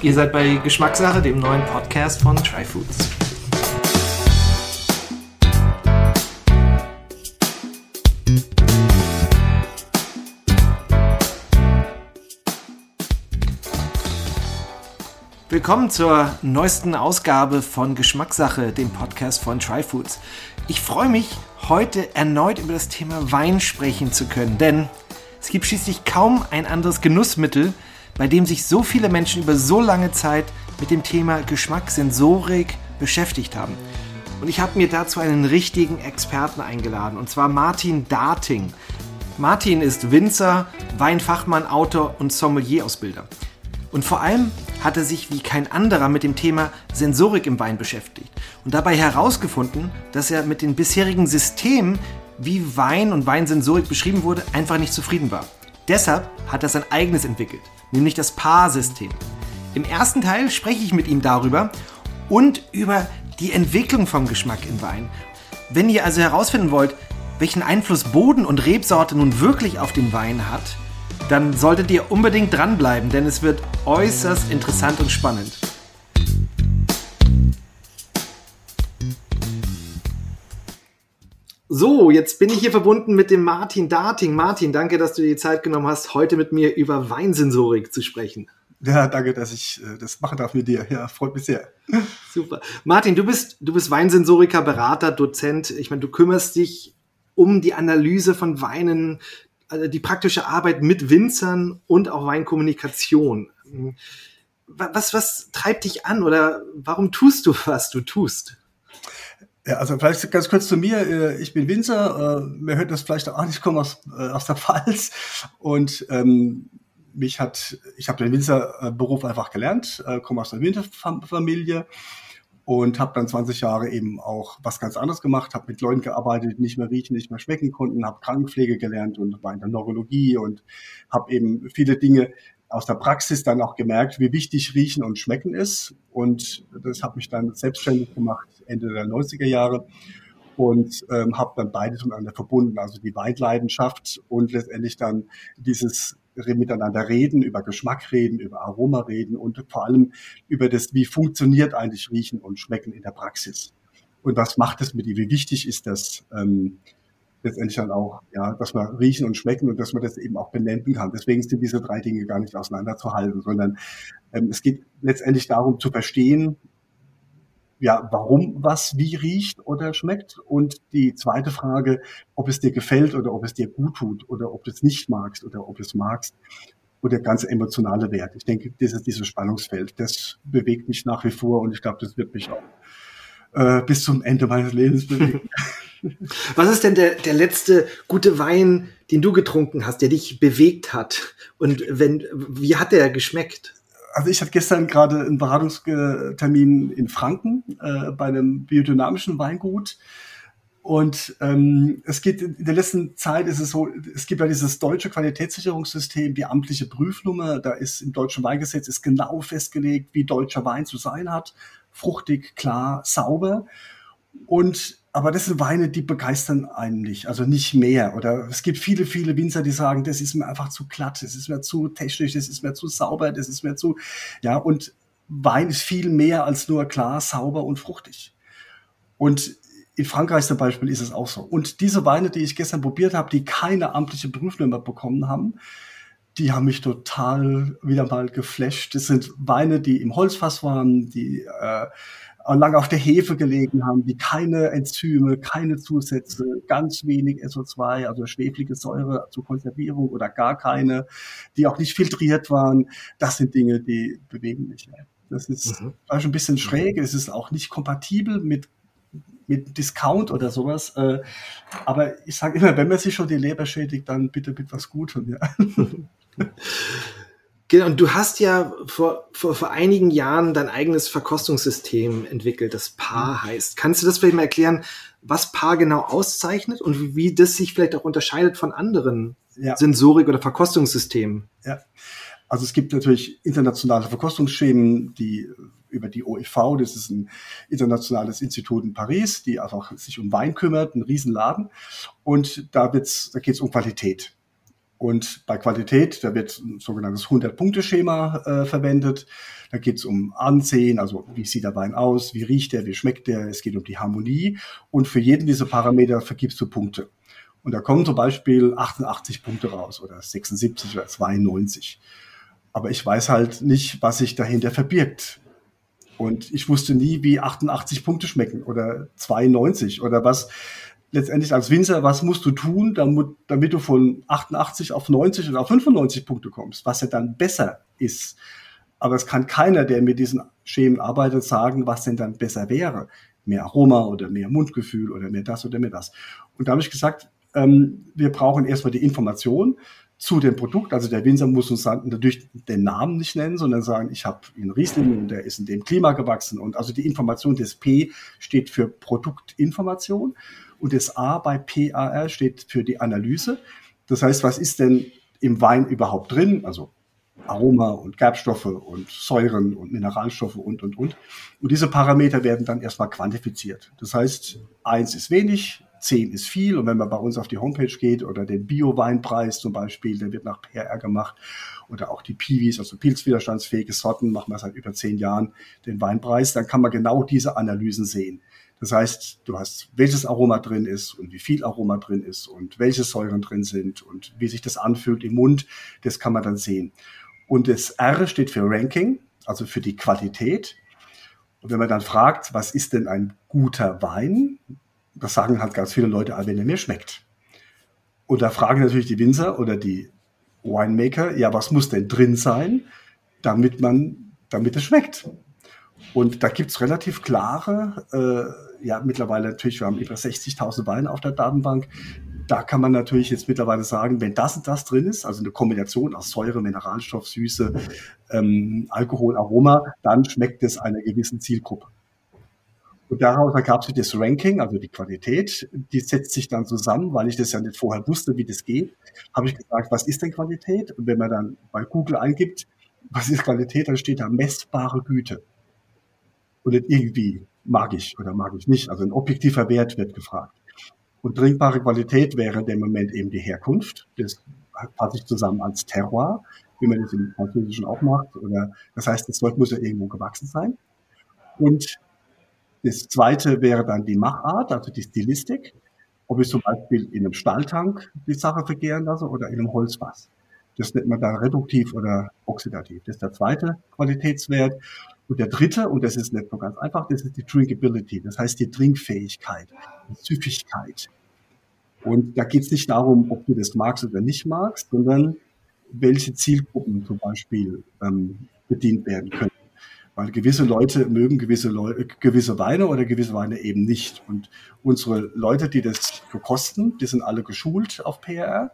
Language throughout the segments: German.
Ihr seid bei Geschmackssache, dem neuen Podcast von Tryfoods. Willkommen zur neuesten Ausgabe von Geschmackssache, dem Podcast von Tryfoods. Ich freue mich, heute erneut über das Thema Wein sprechen zu können, denn es gibt schließlich kaum ein anderes Genussmittel, bei dem sich so viele Menschen über so lange Zeit mit dem Thema Geschmack, Sensorik beschäftigt haben. Und ich habe mir dazu einen richtigen Experten eingeladen, und zwar Martin Darting. Martin ist Winzer, Weinfachmann, Autor und Sommelier-Ausbilder. Und vor allem hat er sich wie kein anderer mit dem Thema Sensorik im Wein beschäftigt und dabei herausgefunden, dass er mit den bisherigen Systemen, wie Wein und Weinsensorik beschrieben wurde, einfach nicht zufrieden war. Deshalb hat er sein eigenes entwickelt, nämlich das Paar-System. Im ersten Teil spreche ich mit ihm darüber und über die Entwicklung vom Geschmack im Wein. Wenn ihr also herausfinden wollt, welchen Einfluss Boden und Rebsorte nun wirklich auf den Wein hat, dann solltet ihr unbedingt dranbleiben, denn es wird äußerst interessant und spannend. So, jetzt bin ich hier verbunden mit dem Martin Darting. Martin, danke, dass du dir die Zeit genommen hast, heute mit mir über Weinsensorik zu sprechen. Ja, danke, dass ich äh, das machen darf mit dir. Ja, freut mich sehr. Super. Martin, du bist, du bist Weinsensoriker, Berater, Dozent. Ich meine, du kümmerst dich um die Analyse von Weinen, also die praktische Arbeit mit Winzern und auch Weinkommunikation. Was, was treibt dich an oder warum tust du, was du tust? Ja, also vielleicht ganz kurz zu mir. Äh, ich bin Winzer. Äh, man hört das vielleicht auch nicht, ich komme aus, äh, aus der Pfalz. Und ähm, mich hat, ich habe den Winzerberuf einfach gelernt, komme aus einer Winzerfamilie und habe dann 20 Jahre eben auch was ganz anderes gemacht, habe mit Leuten gearbeitet, die nicht mehr riechen, nicht mehr schmecken konnten, habe Krankenpflege gelernt und war in der Neurologie und habe eben viele Dinge aus der Praxis dann auch gemerkt, wie wichtig Riechen und Schmecken ist. Und das hat mich dann selbstständig gemacht Ende der 90er Jahre und ähm, habe dann beides miteinander verbunden, also die Weitleidenschaft und letztendlich dann dieses miteinander reden, über Geschmack reden, über Aroma reden und vor allem über das, wie funktioniert eigentlich Riechen und Schmecken in der Praxis. Und was macht es mit dir? Wie wichtig ist das? Ähm, letztendlich dann auch, ja, dass man riechen und schmecken und dass man das eben auch benennen kann. Deswegen sind diese drei Dinge gar nicht auseinanderzuhalten, sondern ähm, es geht letztendlich darum zu verstehen, ja, warum was wie riecht oder schmeckt. Und die zweite Frage, ob es dir gefällt oder ob es dir gut tut oder ob du es nicht magst oder ob du es magst. Und der ganze emotionale Wert. Ich denke, dieses, dieses Spannungsfeld, das bewegt mich nach wie vor und ich glaube, das wird mich auch äh, bis zum Ende meines Lebens bewegen. Was ist denn der, der letzte gute Wein, den du getrunken hast, der dich bewegt hat? Und wenn, wie hat der geschmeckt? Also ich hatte gestern gerade einen Beratungstermin in Franken äh, bei einem biodynamischen Weingut. Und ähm, es geht in der letzten Zeit ist es so, es gibt ja dieses deutsche Qualitätssicherungssystem, die amtliche Prüfnummer. Da ist im deutschen Weingesetz ist genau festgelegt, wie deutscher Wein zu sein hat. Fruchtig, klar, sauber. Und aber das sind Weine, die begeistern einen nicht, also nicht mehr. Oder es gibt viele, viele Winzer, die sagen, das ist mir einfach zu glatt, das ist mir zu technisch, das ist mir zu sauber, das ist mir zu, ja, und Wein ist viel mehr als nur klar, sauber und fruchtig. Und in Frankreich zum Beispiel ist es auch so. Und diese Weine, die ich gestern probiert habe, die keine amtliche Prüfnummer bekommen haben, die haben mich total wieder mal geflasht. Das sind Weine, die im Holzfass waren, die äh, lange auf der Hefe gelegen haben, die keine Enzyme, keine Zusätze, ganz wenig SO2, also schweflige Säure zur Konservierung oder gar keine, die auch nicht filtriert waren. Das sind Dinge, die bewegen mich. Das ist mhm. ein bisschen schräg, es ist auch nicht kompatibel mit mit Discount oder sowas. Äh, aber ich sage immer, wenn man sich schon die Leber schädigt, dann bitte mit was Gutem. Ja. Genau, und du hast ja vor, vor, vor einigen Jahren dein eigenes Verkostungssystem entwickelt, das PAR mhm. heißt. Kannst du das vielleicht mal erklären, was PAR genau auszeichnet und wie, wie das sich vielleicht auch unterscheidet von anderen ja. Sensorik- oder Verkostungssystemen? Ja, also es gibt natürlich internationale Verkostungsschemen, die über die OEV, das ist ein internationales Institut in Paris, die einfach sich um Wein kümmert, ein Riesenladen. Und da, da geht es um Qualität. Und bei Qualität, da wird ein sogenanntes 100-Punkte-Schema äh, verwendet. Da geht es um Ansehen, also wie sieht der Wein aus, wie riecht der, wie schmeckt der, es geht um die Harmonie. Und für jeden dieser Parameter vergibst du Punkte. Und da kommen zum Beispiel 88 Punkte raus oder 76 oder 92. Aber ich weiß halt nicht, was sich dahinter verbirgt. Und ich wusste nie, wie 88 Punkte schmecken oder 92 oder was letztendlich als Winzer, was musst du tun, damit, damit du von 88 auf 90 oder auf 95 Punkte kommst, was ja dann besser ist. Aber es kann keiner, der mit diesen Schemen arbeitet, sagen, was denn dann besser wäre. Mehr Aroma oder mehr Mundgefühl oder mehr das oder mehr das. Und da habe ich gesagt, ähm, wir brauchen erstmal die Information zu dem Produkt. Also der Winzer muss uns natürlich den Namen nicht nennen, sondern sagen, ich habe einen Riesling und der ist in dem Klima gewachsen. Und also die Information des P steht für Produktinformation und das A bei PAR steht für die Analyse. Das heißt, was ist denn im Wein überhaupt drin? Also Aroma und Gerbstoffe und Säuren und Mineralstoffe und, und, und. Und diese Parameter werden dann erstmal quantifiziert. Das heißt, eins ist wenig, 10 ist viel. Und wenn man bei uns auf die Homepage geht oder den Bio-Weinpreis zum Beispiel, der wird nach PR gemacht. Oder auch die Piwis, also pilzwiderstandsfähige Sorten, machen wir seit über zehn Jahren den Weinpreis. Dann kann man genau diese Analysen sehen. Das heißt, du hast, welches Aroma drin ist und wie viel Aroma drin ist und welche Säuren drin sind und wie sich das anfühlt im Mund, das kann man dann sehen. Und das R steht für Ranking, also für die Qualität. Und wenn man dann fragt, was ist denn ein guter Wein, das sagen halt ganz viele Leute, ah, wenn er mir schmeckt. Und da fragen natürlich die Winzer oder die Winemaker, ja, was muss denn drin sein, damit man, damit es schmeckt? Und da gibt's relativ klare, äh, ja, mittlerweile natürlich, wir haben über 60.000 Weine auf der Datenbank. Da kann man natürlich jetzt mittlerweile sagen, wenn das und das drin ist, also eine Kombination aus Säure, Mineralstoff, Süße, ähm, Alkohol, Aroma, dann schmeckt es einer gewissen Zielgruppe. Und daraus ergab sich das Ranking, also die Qualität, die setzt sich dann zusammen, weil ich das ja nicht vorher wusste, wie das geht, habe ich gesagt, was ist denn Qualität? Und wenn man dann bei Google eingibt, was ist Qualität, dann steht da messbare Güte. Und nicht irgendwie mag ich oder mag ich nicht. Also ein objektiver Wert wird gefragt. Und trinkbare Qualität wäre in dem Moment eben die Herkunft. Das fasse ich zusammen als Terroir, wie man das im Französischen auch macht. Oder, das heißt, das Zeug muss ja irgendwo gewachsen sein. Und das zweite wäre dann die Machart, also die Stilistik. Ob ich zum Beispiel in einem Stahltank die Sache vergehren lasse oder in einem Holzfass. Das nennt man dann reduktiv oder oxidativ. Das ist der zweite Qualitätswert. Und der dritte, und das ist nicht so ganz einfach, das ist die Drinkability. Das heißt die Trinkfähigkeit, die Süffigkeit. Und da geht es nicht darum, ob du das magst oder nicht magst, sondern welche Zielgruppen zum Beispiel ähm, bedient werden können. Weil gewisse Leute mögen gewisse, Leute, gewisse Weine oder gewisse Weine eben nicht. Und unsere Leute, die das verkosten, die sind alle geschult auf PRR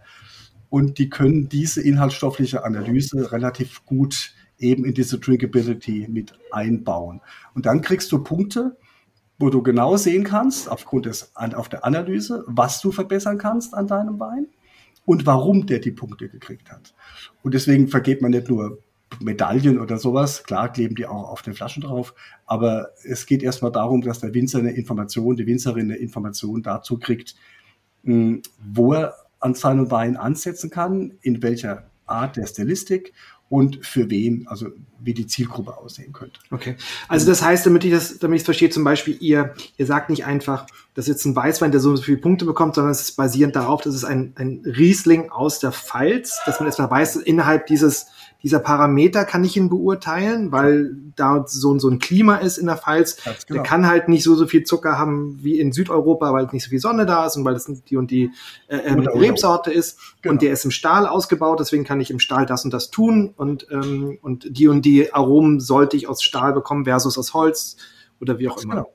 und die können diese inhaltsstoffliche Analyse relativ gut eben in diese Drinkability mit einbauen. Und dann kriegst du Punkte, wo du genau sehen kannst, aufgrund des, auf der Analyse, was du verbessern kannst an deinem Wein und warum der die Punkte gekriegt hat. Und deswegen vergeht man nicht nur Medaillen oder sowas. Klar kleben die auch auf den Flaschen drauf, aber es geht erstmal darum, dass der Winzer eine Information, die Winzerin eine Information dazu kriegt, hm, wo er an seinem Wein ansetzen kann, in welcher Art der Stilistik und für wen, also wie die Zielgruppe aussehen könnte. Okay. Also das heißt, damit ich das, damit ich es verstehe, zum Beispiel, ihr, ihr sagt nicht einfach, das ist jetzt ein Weißwein, der so viele Punkte bekommt, sondern es ist basierend darauf, dass es ein, ein Riesling aus der Pfalz, dass man erstmal weiß, innerhalb dieses dieser Parameter kann ich ihn beurteilen, weil da so, so ein Klima ist in der Pfalz. Genau. Der kann halt nicht so, so viel Zucker haben wie in Südeuropa, weil nicht so viel Sonne da ist und weil es die und die äh, ähm, Rebsorte ist. Genau. Und der ist im Stahl ausgebaut, deswegen kann ich im Stahl das und das tun. Und, ähm, und die und die Aromen sollte ich aus Stahl bekommen versus aus Holz oder wie auch immer. Genau.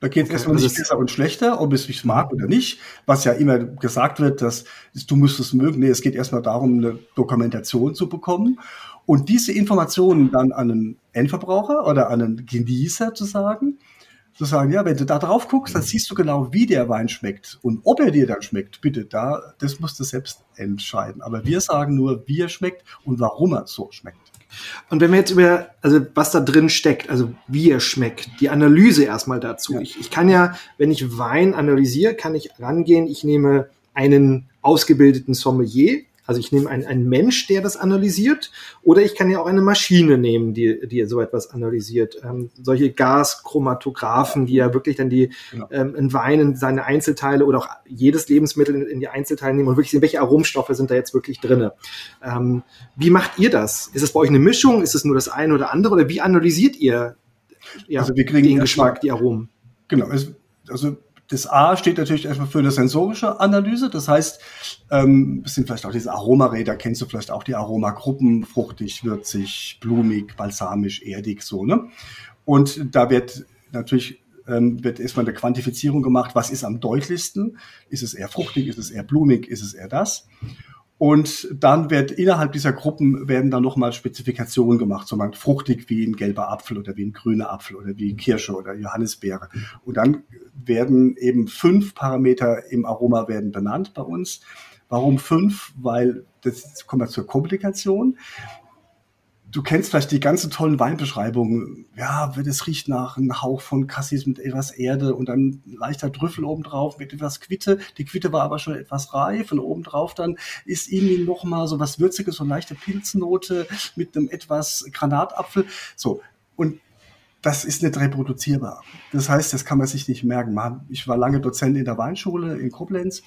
Da geht es okay, erstmal nicht also besser und schlechter, ob es mich mag oder nicht, was ja immer gesagt wird, dass du musst es mögen. Nee, es geht erstmal darum, eine Dokumentation zu bekommen und diese Informationen dann an einen Endverbraucher oder an einen Genießer zu sagen, zu sagen, ja, wenn du da drauf guckst, dann siehst du genau, wie der Wein schmeckt und ob er dir dann schmeckt. Bitte, da, das musst du selbst entscheiden. Aber wir sagen nur, wie er schmeckt und warum er so schmeckt. Und wenn wir jetzt über, also was da drin steckt, also wie er schmeckt, die Analyse erstmal dazu. Ja. Ich, ich kann ja, wenn ich Wein analysiere, kann ich rangehen, ich nehme einen ausgebildeten Sommelier, Also ich nehme einen, einen Mensch, der das analysiert, oder ich kann ja auch eine Maschine nehmen, die, die so etwas analysiert. Ähm, solche Gaschromatographen, die ja wirklich dann die genau. ähm, in Weinen seine Einzelteile oder auch jedes Lebensmittel in, in, die Einzelteile nehmen und wirklich sehen, welche Aromstoffe sind da jetzt wirklich drin. Ähm, wie macht ihr das? Ist es bei euch eine Mischung? Ist es nur das eine oder andere? Oder wie analysiert ihr ja, also wir kriegen den Geschmack, die Aromen? Genau, also das A steht natürlich erstmal für eine sensorische Analyse. Das heißt, ähm, es sind vielleicht auch diese Aromaräder, kennst du vielleicht auch die Aromagruppen, fruchtig, würzig, blumig, balsamisch, erdig, so, ne? Und da wird natürlich ähm, wird erstmal eine Quantifizierung gemacht, was ist am deutlichsten? Ist es eher fruchtig, ist es eher blumig, ist es eher das? Und dann wird innerhalb dieser Gruppen werden dann nochmal Spezifikationen gemacht, zum Beispiel fruchtig wie ein gelber Apfel oder wie ein grüner Apfel oder wie Kirsche oder Johannisbeere. Und dann werden eben fünf Parameter im Aroma werden benannt bei uns. Warum fünf? Weil das kommt wir zur Komplikation du kennst vielleicht die ganzen tollen Weinbeschreibungen. Ja, es riecht nach einem Hauch von Cassis mit etwas Erde und dann leichter Trüffel obendrauf mit etwas Quitte. Die Quitte war aber schon etwas reif und obendrauf dann ist ihnen noch mal so was Würziges, so leichte Pilznote mit einem etwas Granatapfel. So. Und das ist nicht reproduzierbar. Das heißt, das kann man sich nicht merken. Ich war lange Dozent in der Weinschule in Koblenz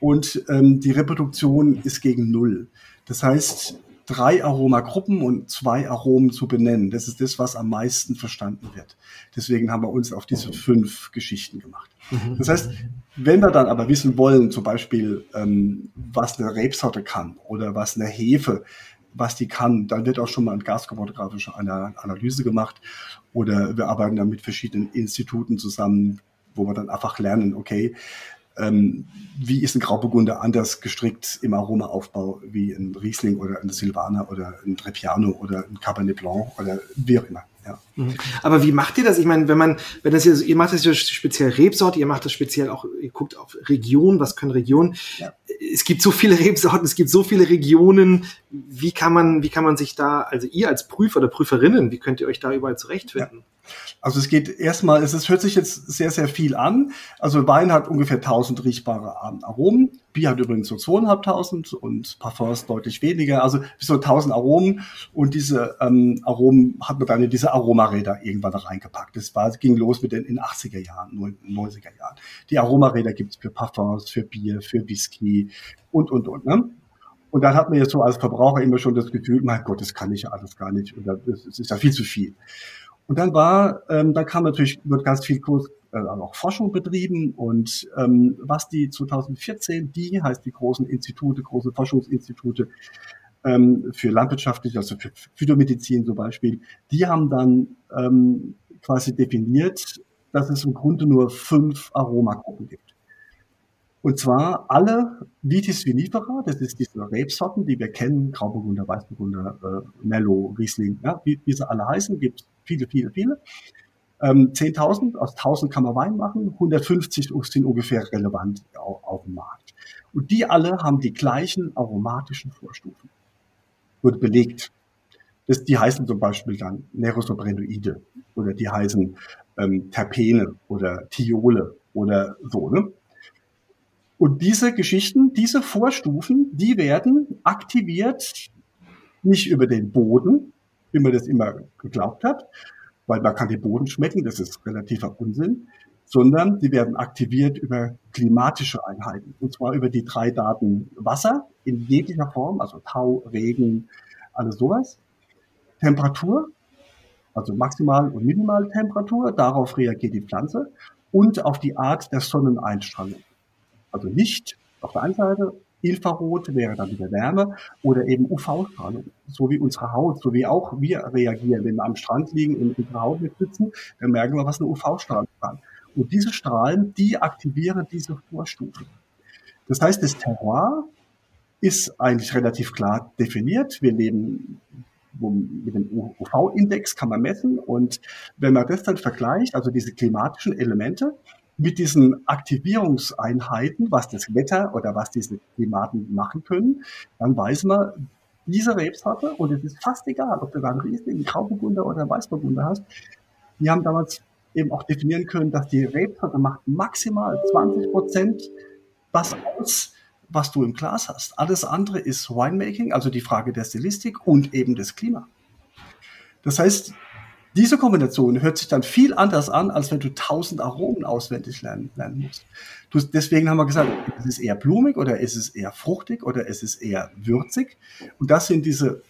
und ähm, die Reproduktion ist gegen Null. Das heißt, drei Aromagruppen und zwei Aromen zu benennen. Das ist das, was am meisten verstanden wird. Deswegen haben wir uns auf diese fünf Geschichten gemacht. Mhm. Das heißt, wenn wir dann aber wissen wollen, zum Beispiel, ähm, was eine Rebsorte kann oder was eine Hefe, was die kann, dann wird auch schon mal eine gaschromatographische Analyse gemacht oder wir arbeiten dann mit verschiedenen Instituten zusammen, wo wir dann einfach lernen, okay, ähm, wie ist ein Grauburgunder anders gestrickt im Aromaaufbau wie ein Riesling oder ein Silvaner oder ein Trebbiano oder ein Cabernet Blanc oder wie auch immer. Ja. Mhm. Aber wie macht ihr das? Ich meine, wenn man, wenn das hier, ihr macht das ja speziell Rebsorte, ihr macht das speziell auch, ihr guckt auf Region, was können Regionen? Ja. Es gibt so viele Rebsorten, es gibt so viele Regionen. Wie kann man, wie kann man sich da, also ihr als Prüfer oder Prüferinnen, wie könnt ihr euch da überall zurechtfinden? Ja. Also es geht erstmal, es ist, hört sich jetzt sehr, sehr viel an. Also Wein hat ungefähr 1000 riechbare Aromen. Bier hat übrigens so 2500 und Parfums deutlich weniger. Also bis so 1000 Aromen. Und diese ähm, Aromen hat man dann in diese Aromaräder irgendwann reingepackt. Das war, ging los mit den in 80er Jahren, 90er Jahren. Die Aromaräder gibt es für Parfums, für Bier, für Whisky und, und, und. Ne? Und dann hat man jetzt so als Verbraucher immer schon das Gefühl, mein Gott, das kann ich ja alles gar nicht. Und das ist ja viel zu viel. Und dann war, ähm, da kam natürlich, wird ganz viel Kurs, äh, auch Forschung betrieben und ähm, was die 2014, die heißt die großen Institute, große Forschungsinstitute ähm, für landwirtschaftliche, also für Phytomedizin zum Beispiel, die haben dann ähm, quasi definiert, dass es im Grunde nur fünf Aromagruppen gibt. Und zwar alle Vitis vinifera, das ist diese Rebsorten, die wir kennen, Grauburgunder, Weißburgunder, äh, Merlot, Riesling, ja, wie, wie sie alle heißen, gibt viele, viele, viele. Ähm, 10.000, aus 1.000 kann man Wein machen, 150 sind ungefähr relevant auf, auf, dem Markt. Und die alle haben die gleichen aromatischen Vorstufen. Wird belegt. Das, die heißen zum Beispiel dann Nerosobrenoide oder die heißen ähm, Terpene oder Thiole oder so. Ne? Und diese Geschichten, diese Vorstufen, die werden aktiviert nicht über den Boden, wie man das immer geglaubt hat, weil man kann den Boden schmecken, das ist relativer Unsinn, sondern die werden aktiviert über klimatische Einheiten. Und zwar über die drei Daten Wasser in jeglicher Form, also Tau, Regen, alles sowas. Temperatur, also Maximal- und Minimaltemperatur, darauf reagiert die Pflanze und auf die Art der Sonneneinstrahlung also Licht auf der einen Seite, Infrarot wäre dann wieder Wärme oder eben UV-Strahlung, so wie unsere Haut, so wie auch wir reagieren, wenn wir am Strand liegen und unsere Haut mit sitzen, dann merken wir, was eine UV-Strahlung kann. Und diese Strahlen, die aktivieren diese Vorstufen. Das heißt, das Terroir ist eigentlich relativ klar definiert. Wir leben mit dem UV-Index kann man messen und wenn man das dann vergleicht, also diese klimatischen Elemente, mit diesen Aktivierungseinheiten, was das Wetter oder was diese Klimaten machen können, dann weiß man, diese Rebsorte, und es ist fast egal, ob du da einen Riesling, einen Grauburgunder oder einen Weißburgunder hast, die haben damals eben auch definieren können, dass die Rebsorte macht maximal 20 Prozent was aus, was du im Glas hast. Alles andere ist Winemaking, also die Frage der Stilistik und eben des Klima. Das heißt, diese Kombination hört sich dann viel anders an, als wenn du tausend Aromen auswendig lernen, lernen musst. Du, deswegen haben wir gesagt, ist es eher blumig oder ist es eher fruchtig oder ist es eher würzig? Und das sind diese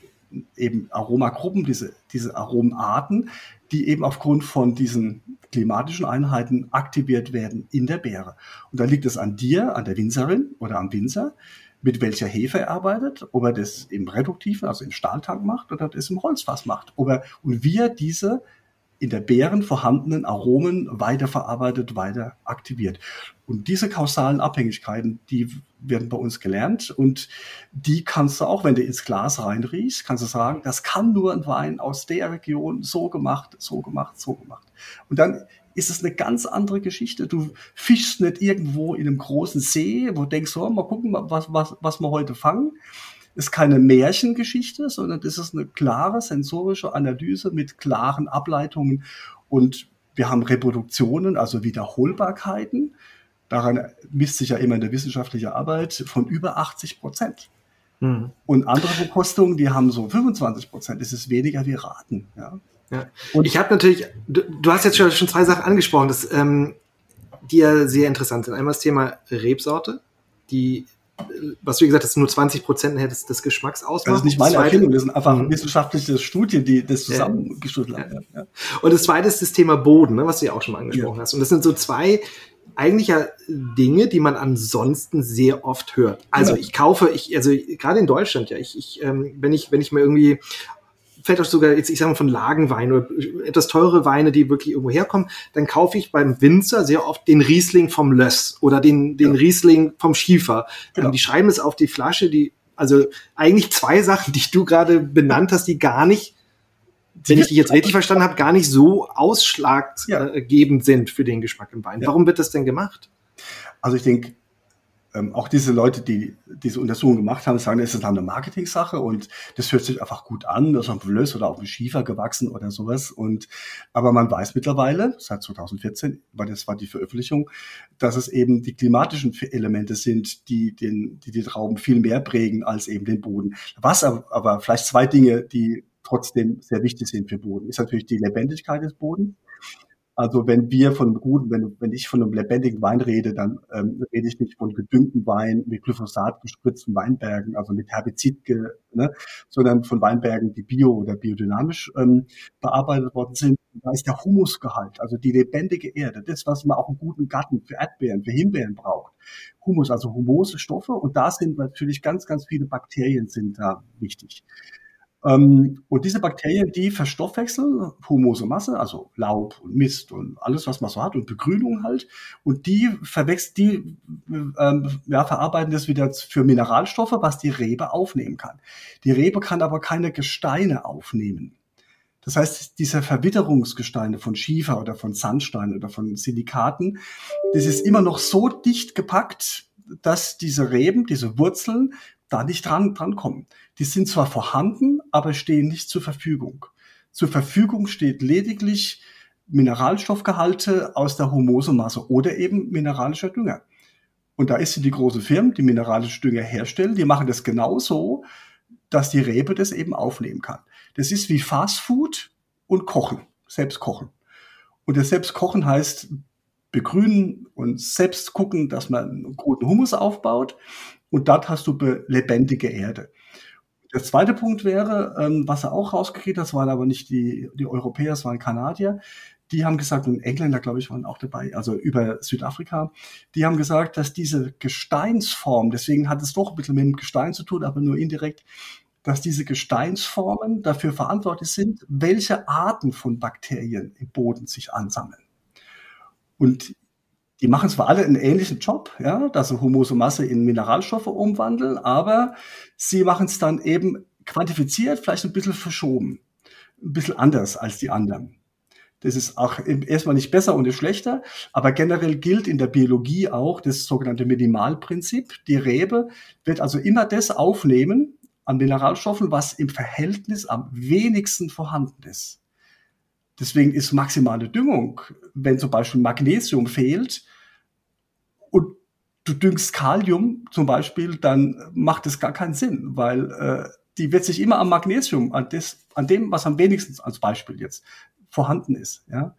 eben Aromagruppen, diese, diese Aromenarten, die eben aufgrund von diesen klimatischen Einheiten aktiviert werden in der Beere. Und da liegt es an dir, an der Winzerin oder am Winzer, mit welcher Hefe er arbeitet, ob er das im reduktiven, also im Stahltank macht oder das im Holzfass macht. Ob er, und wie er diese in der Beeren vorhandenen Aromen weiterverarbeitet, weiter aktiviert. Und diese kausalen Abhängigkeiten, die werden bei uns gelernt und die kannst du auch, wenn du ins Glas reinriechst, kannst du sagen, das kann nur ein Wein aus der Region so gemacht, so gemacht, so gemacht. Und dann ist es eine ganz andere Geschichte. Du fischst nicht irgendwo in einem großen See, wo du denkst, oh, mal gucken, was, was, was wir heute fangen, ist keine Märchengeschichte, sondern das ist eine klare sensorische Analyse mit klaren Ableitungen und wir haben Reproduktionen, also Wiederholbarkeiten. Daran misst sich ja immer in der wissenschaftlichen Arbeit von über 80 Prozent. Mhm. Und andere Verkostungen, die haben so 25 Prozent. Es ist weniger wie Raten. Ja. Ja. Und ich habe natürlich, du, du, hast jetzt schon, schon zwei Sachen angesprochen, das, ähm, die ja sehr interessant sind. Einmal das Thema Rebsorte, die was du gesagt hast, nur 20 Prozent des, des Geschmacks ausmacht. Das ist nicht meine Zweite, Erfindung, das sind einfach mhm. wissenschaftliche Studien, die das zusammengestellt haben. Ja. Und das zweite ist das Thema Boden, ne, was du ja auch schon mal angesprochen ja. hast. Und das sind so zwei eigentlich ja Dinge, die man ansonsten sehr oft hört. Also ich kaufe, ich, also gerade in Deutschland, ja, ich, ich ähm, wenn ich, wenn ich mir irgendwie vielleicht auch sogar jetzt, ich sage mal von Lagenwein oder etwas teure Weine, die wirklich irgendwo herkommen, dann kaufe ich beim Winzer sehr oft den Riesling vom Löss oder den, den ja. Riesling vom Schiefer. Genau. Die schreiben es auf die Flasche, die, also eigentlich zwei Sachen, die du gerade benannt hast, die gar nicht, wenn ich dich jetzt richtig verstanden habe, gar nicht so ausschlaggebend ja. sind für den Geschmack im Wein. Ja. Warum wird das denn gemacht? Also ich denke, ähm, auch diese Leute, die diese Untersuchung gemacht haben, sagen, es ist eine Marketing-Sache und das hört sich einfach gut an, das ist dem Löss oder auf dem Schiefer gewachsen oder sowas. Und aber man weiß mittlerweile, seit 2014, weil das war die Veröffentlichung, dass es eben die klimatischen Elemente sind, die den, die, die Trauben viel mehr prägen als eben den Boden. Was aber, aber vielleicht zwei Dinge, die trotzdem sehr wichtig sind für Boden, ist natürlich die Lebendigkeit des Bodens also wenn wir von guten, wenn, wenn ich von einem lebendigen Wein rede, dann ähm, rede ich nicht von gedüngten Wein mit Glyphosat gespritzten Weinbergen, also mit Herbizid, ne, sondern von Weinbergen, die bio- oder biodynamisch ähm, bearbeitet worden sind. Da ist der Humusgehalt, also die lebendige Erde, das, was man auch einen guten Garten für Erdbeeren, für Himbeeren braucht. Humus, also humose Stoffe und da sind natürlich ganz, ganz viele Bakterien sind da wichtig. Ähm, und diese Bakterien, die verstoffwechseln humose Masse, also Laub und Mist und alles, was man so hat und Begrünung halt. Und die verwechseln, die ähm, ja, verarbeiten das wieder für Mineralstoffe, was die Rebe aufnehmen kann. Die Rebe kann aber keine Gesteine aufnehmen. Das heißt, diese Verwitterungsgesteine von Schiefer oder von Sandstein oder von Silikaten, das ist immer noch so dicht gepackt, dass diese Reben, diese Wurzeln da nicht dran, dran kommen. Die sind zwar vorhanden, aber stehen nicht zur Verfügung. Zur Verfügung steht lediglich Mineralstoffgehalte aus der Humosemasse oder eben mineralischer Dünger. Und da ist die große Firmen, die mineralische Dünger herstellen, die machen das genauso, dass die Rebe das eben aufnehmen kann. Das ist wie Fast Food und Kochen, selbst kochen. Und das selbst kochen heißt begrünen und selbst gucken, dass man einen guten Humus aufbaut und dort hast du lebendige Erde. Der zweite Punkt wäre, ähm, was er auch rausgekriegt hat, das waren aber nicht die, die Europäer, es waren Kanadier, die haben gesagt, und Engländer, glaube ich, waren auch dabei, also über Südafrika, die haben gesagt, dass diese Gesteinsform, deswegen hat es doch ein bisschen mit dem Gestein zu tun, aber nur indirekt, dass diese Gesteinsformen dafür verantwortlich sind, welche Arten von Bakterien im Boden sich ansammeln. Und die machen zwar alle einen ähnlichen Job, ja, dass sie Masse in Mineralstoffe umwandeln, aber sie machen es dann eben quantifiziert, vielleicht ein bisschen verschoben, ein bisschen anders als die anderen. Das ist auch erstmal nicht besser und nicht schlechter, aber generell gilt in der Biologie auch das sogenannte Minimalprinzip. Die Rebe wird also immer das aufnehmen an Mineralstoffen, was im Verhältnis am wenigsten vorhanden ist. Deswegen ist maximale Düngung, wenn zum Beispiel Magnesium fehlt und du düngst Kalium zum Beispiel, dann macht es gar keinen Sinn, weil äh, die wird sich immer am Magnesium, an, des, an dem, was am wenigsten als Beispiel jetzt vorhanden ist. Ja?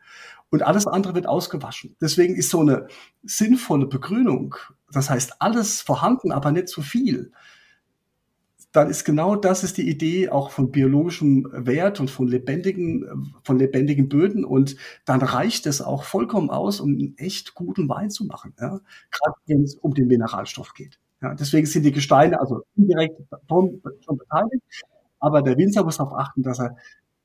Und alles andere wird ausgewaschen. Deswegen ist so eine sinnvolle Begrünung, das heißt alles vorhanden, aber nicht zu viel, dann ist genau das ist die Idee auch von biologischem Wert und von lebendigen, von lebendigen Böden. Und dann reicht es auch vollkommen aus, um einen echt guten Wein zu machen. Ja? Gerade wenn es um den Mineralstoff geht. Ja, deswegen sind die Gesteine also indirekt schon beteiligt. Aber der Winzer muss darauf achten, dass er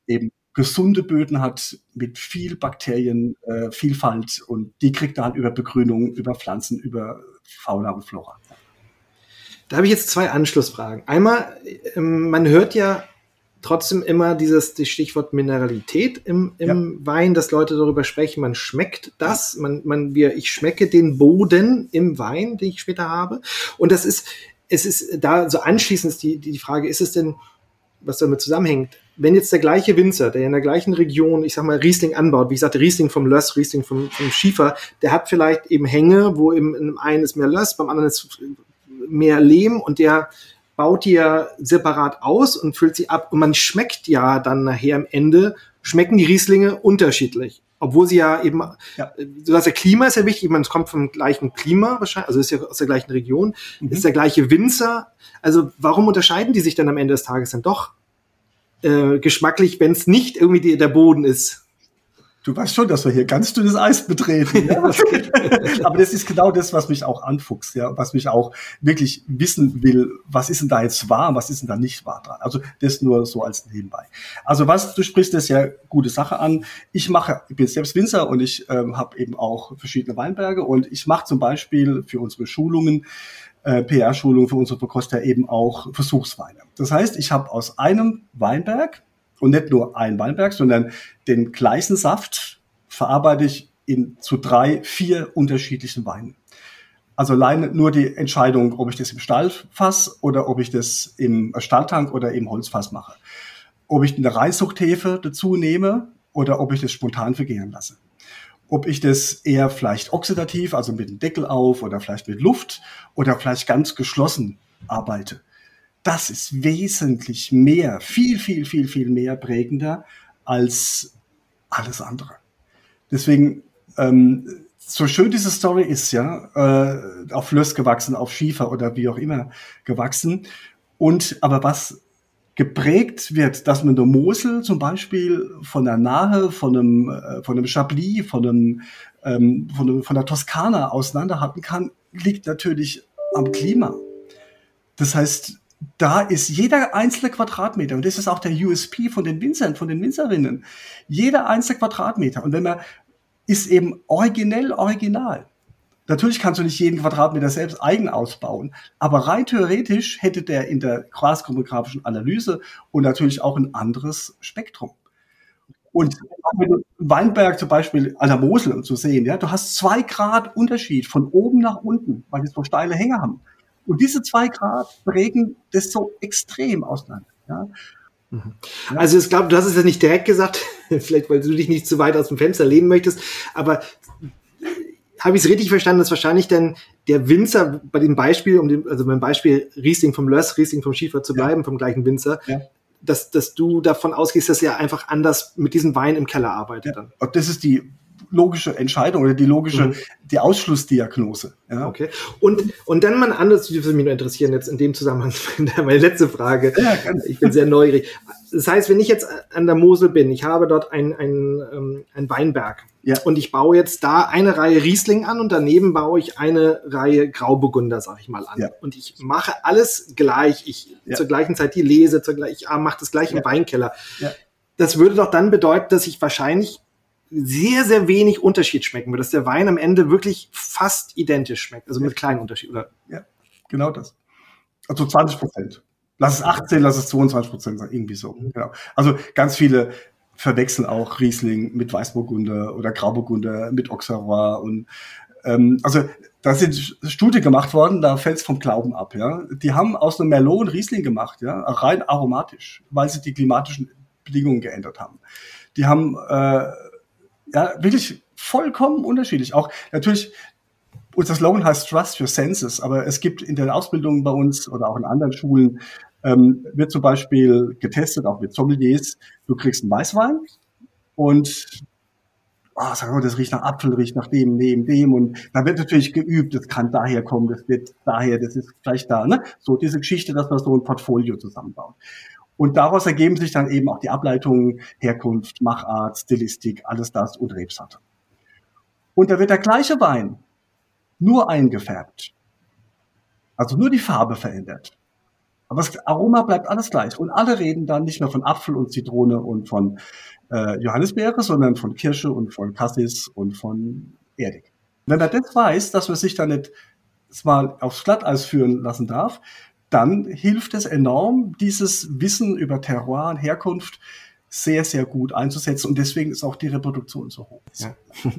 eben gesunde Böden hat mit viel Bakterienvielfalt äh, und die kriegt er halt über Begrünung, über Pflanzen, über Fauna und Flora. Da habe ich jetzt zwei Anschlussfragen. Einmal, ähm, man hört ja trotzdem immer dieses das Stichwort Mineralität im, im ja. Wein, dass Leute darüber sprechen, man schmeckt das, man, man, wir, ich schmecke den Boden im Wein, den ich später habe. Und das ist, es ist da so anschließend ist die, die Frage, ist es denn, was damit zusammenhängt, wenn jetzt der gleiche Winzer, der in der gleichen Region, ich sag mal, Riesling anbaut, wie ich sagte, Riesling vom Löss, Riesling vom, vom Schiefer, der hat vielleicht eben Hänge, wo im, im einen ist mehr Löss, beim anderen ist mehr Lehm und der baut die ja separat aus und füllt sie ab. Und man schmeckt ja dann nachher am Ende, schmecken die Rieslinge unterschiedlich. Obwohl sie ja eben, ja. du sagst, der Klima ist ja wichtig, man kommt vom gleichen Klima wahrscheinlich, also ist ja aus der gleichen Region, mhm. ist der gleiche Winzer. Also warum unterscheiden die sich dann am Ende des Tages dann doch äh, geschmacklich, wenn es nicht irgendwie die, der Boden ist? Du weißt schon, dass wir hier ganz dünnes Eis betreten. Ja? Aber das ist genau das, was mich auch anfuchst, ja, was mich auch wirklich wissen will, was ist denn da jetzt wahr, was ist denn da nicht wahr dran. Also das nur so als nebenbei. Also was, du sprichst das ja gute Sache an. Ich mache, ich bin selbst Winzer und ich ähm, habe eben auch verschiedene Weinberge und ich mache zum Beispiel für unsere Schulungen äh, PR-Schulungen für unsere Verkoster eben auch Versuchsweine. Das heißt, ich habe aus einem Weinberg und nicht nur ein Weinberg, sondern den gleichen Saft verarbeite ich in zu drei, vier unterschiedlichen Weinen. Also allein nur die Entscheidung, ob ich das im Stallfass oder ob ich das im Stalltank oder im Holzfass mache. Ob ich eine Reinzuchthefe dazu nehme oder ob ich das spontan vergären lasse. Ob ich das eher vielleicht oxidativ, also mit dem Deckel auf oder vielleicht mit Luft oder vielleicht ganz geschlossen arbeite das ist wesentlich mehr, viel, viel, viel, viel mehr prägender als alles andere. Deswegen, ähm, so schön diese Story ist, ja, äh, auf Löss gewachsen, auf Schiefer oder wie auch immer gewachsen. Und aber was geprägt wird, dass man der Mosel zum Beispiel von der Nahe, von einem, äh, von einem Chablis, von einem, ähm, von, von der Toskana auseinanderhalten kann, liegt natürlich am Klima. Das heißt, da ist jeder einzelne Quadratmeter, und das ist auch der USP von den Winzern, von den Winzerinnen, jeder einzelne Quadratmeter. Und wenn man ist eben originell original. Natürlich kannst du nicht jeden Quadratmeter selbst eigen ausbauen, aber rein theoretisch hätte der in der quarzchromographischen Analyse und natürlich auch ein anderes Spektrum. Und wenn du Weinberg zum Beispiel an der Mosel zu sehen, ja, du hast zwei Grad Unterschied von oben nach unten, weil die so steile Hänge haben. Und diese zwei Grad prägen das so extrem auseinander. Ja. Mhm. Also ich glaube, du hast es ja nicht direkt gesagt, vielleicht weil du dich nicht zu weit aus dem Fenster lehnen möchtest, aber habe ich es richtig verstanden, dass wahrscheinlich dann der Winzer bei dem Beispiel, um dem, also beim Beispiel Riesling vom Löss, Riesling vom Schiefer zu bleiben, ja. vom gleichen Winzer, ja. dass, dass du davon ausgehst, dass er einfach anders mit diesem Wein im Keller arbeitet. Ja. Dann. Das ist die logische Entscheidung oder die logische, mhm. die Ausschlussdiagnose. Ja. Okay. Und, und dann mal ein anderes, das würde mich nur interessieren jetzt in dem Zusammenhang, meine letzte Frage. Ja, ich bin sehr neugierig. Das heißt, wenn ich jetzt an der Mosel bin, ich habe dort ein, ein, ähm, ein Weinberg ja. und ich baue jetzt da eine Reihe Riesling an und daneben baue ich eine Reihe Grauburgunder, sag ich mal, an. Ja. Und ich mache alles gleich. Ich ja. zur gleichen Zeit die lese, zur gleich, ich mache das gleich im Weinkeller. Das würde doch dann bedeuten, dass ich wahrscheinlich sehr, sehr wenig Unterschied schmecken wird, dass der Wein am Ende wirklich fast identisch schmeckt, also mit kleinen Unterschieden. Oder? Ja, genau das. Also 20 Prozent. Lass es 18, lass es 22 Prozent sein, irgendwie so. Mhm. Genau. Also ganz viele verwechseln auch Riesling mit Weißburgunder oder Grauburgunder mit Auxerrois und ähm, also da sind Studien gemacht worden, da fällt es vom Glauben ab. Ja, die haben aus einem Merlot einen Riesling gemacht, ja, rein aromatisch, weil sie die klimatischen Bedingungen geändert haben. Die haben äh, ja, wirklich vollkommen unterschiedlich. Auch natürlich unser Slogan heißt Trust Your Senses, aber es gibt in den Ausbildungen bei uns oder auch in anderen Schulen, ähm, wird zum Beispiel getestet, auch mit Sommeliers, du kriegst einen Weißwein und oh, sag mal, das riecht nach Apfel, riecht nach dem, dem, dem und da wird natürlich geübt, das kann daher kommen, das wird daher, das ist vielleicht da, ne? So diese Geschichte, dass man so ein Portfolio zusammenbaut. Und daraus ergeben sich dann eben auch die Ableitungen Herkunft, Machart, Stilistik, alles das und Rebsorte. Und da wird der gleiche Wein nur eingefärbt. Also nur die Farbe verändert. Aber das Aroma bleibt alles gleich. Und alle reden dann nicht mehr von Apfel und Zitrone und von äh, Johannisbeere, sondern von Kirsche und von Cassis und von Erdig. Wenn man das weiß, dass man sich da nicht mal aufs Glatteis führen lassen darf, dann hilft es enorm, dieses Wissen über Terroir und Herkunft sehr, sehr gut einzusetzen und deswegen ist auch die Reproduktion so hoch. Ja.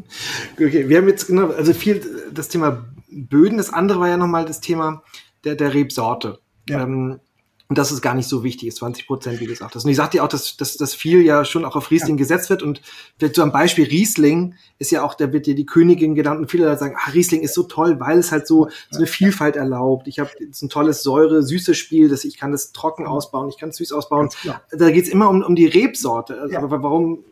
Okay, wir haben jetzt genau, also viel das Thema Böden, das andere war ja nochmal das Thema der, der Rebsorte. Ja. Ähm, und das ist gar nicht so wichtig ist, 20 Prozent, wie du gesagt. Und ich sagte ja auch, dass, dass, dass viel ja schon auch auf Riesling ja. gesetzt wird. Und vielleicht so ein Beispiel Riesling ist ja auch, da wird dir die Königin genannt und viele Leute sagen, ah, Riesling ist so toll, weil es halt so, so eine Vielfalt erlaubt. Ich habe jetzt ein tolles Säure-süße Spiel, dass ich kann das trocken ausbauen, ich kann es süß ausbauen. Da geht's immer um, um die Rebsorte. Also, ja. Aber warum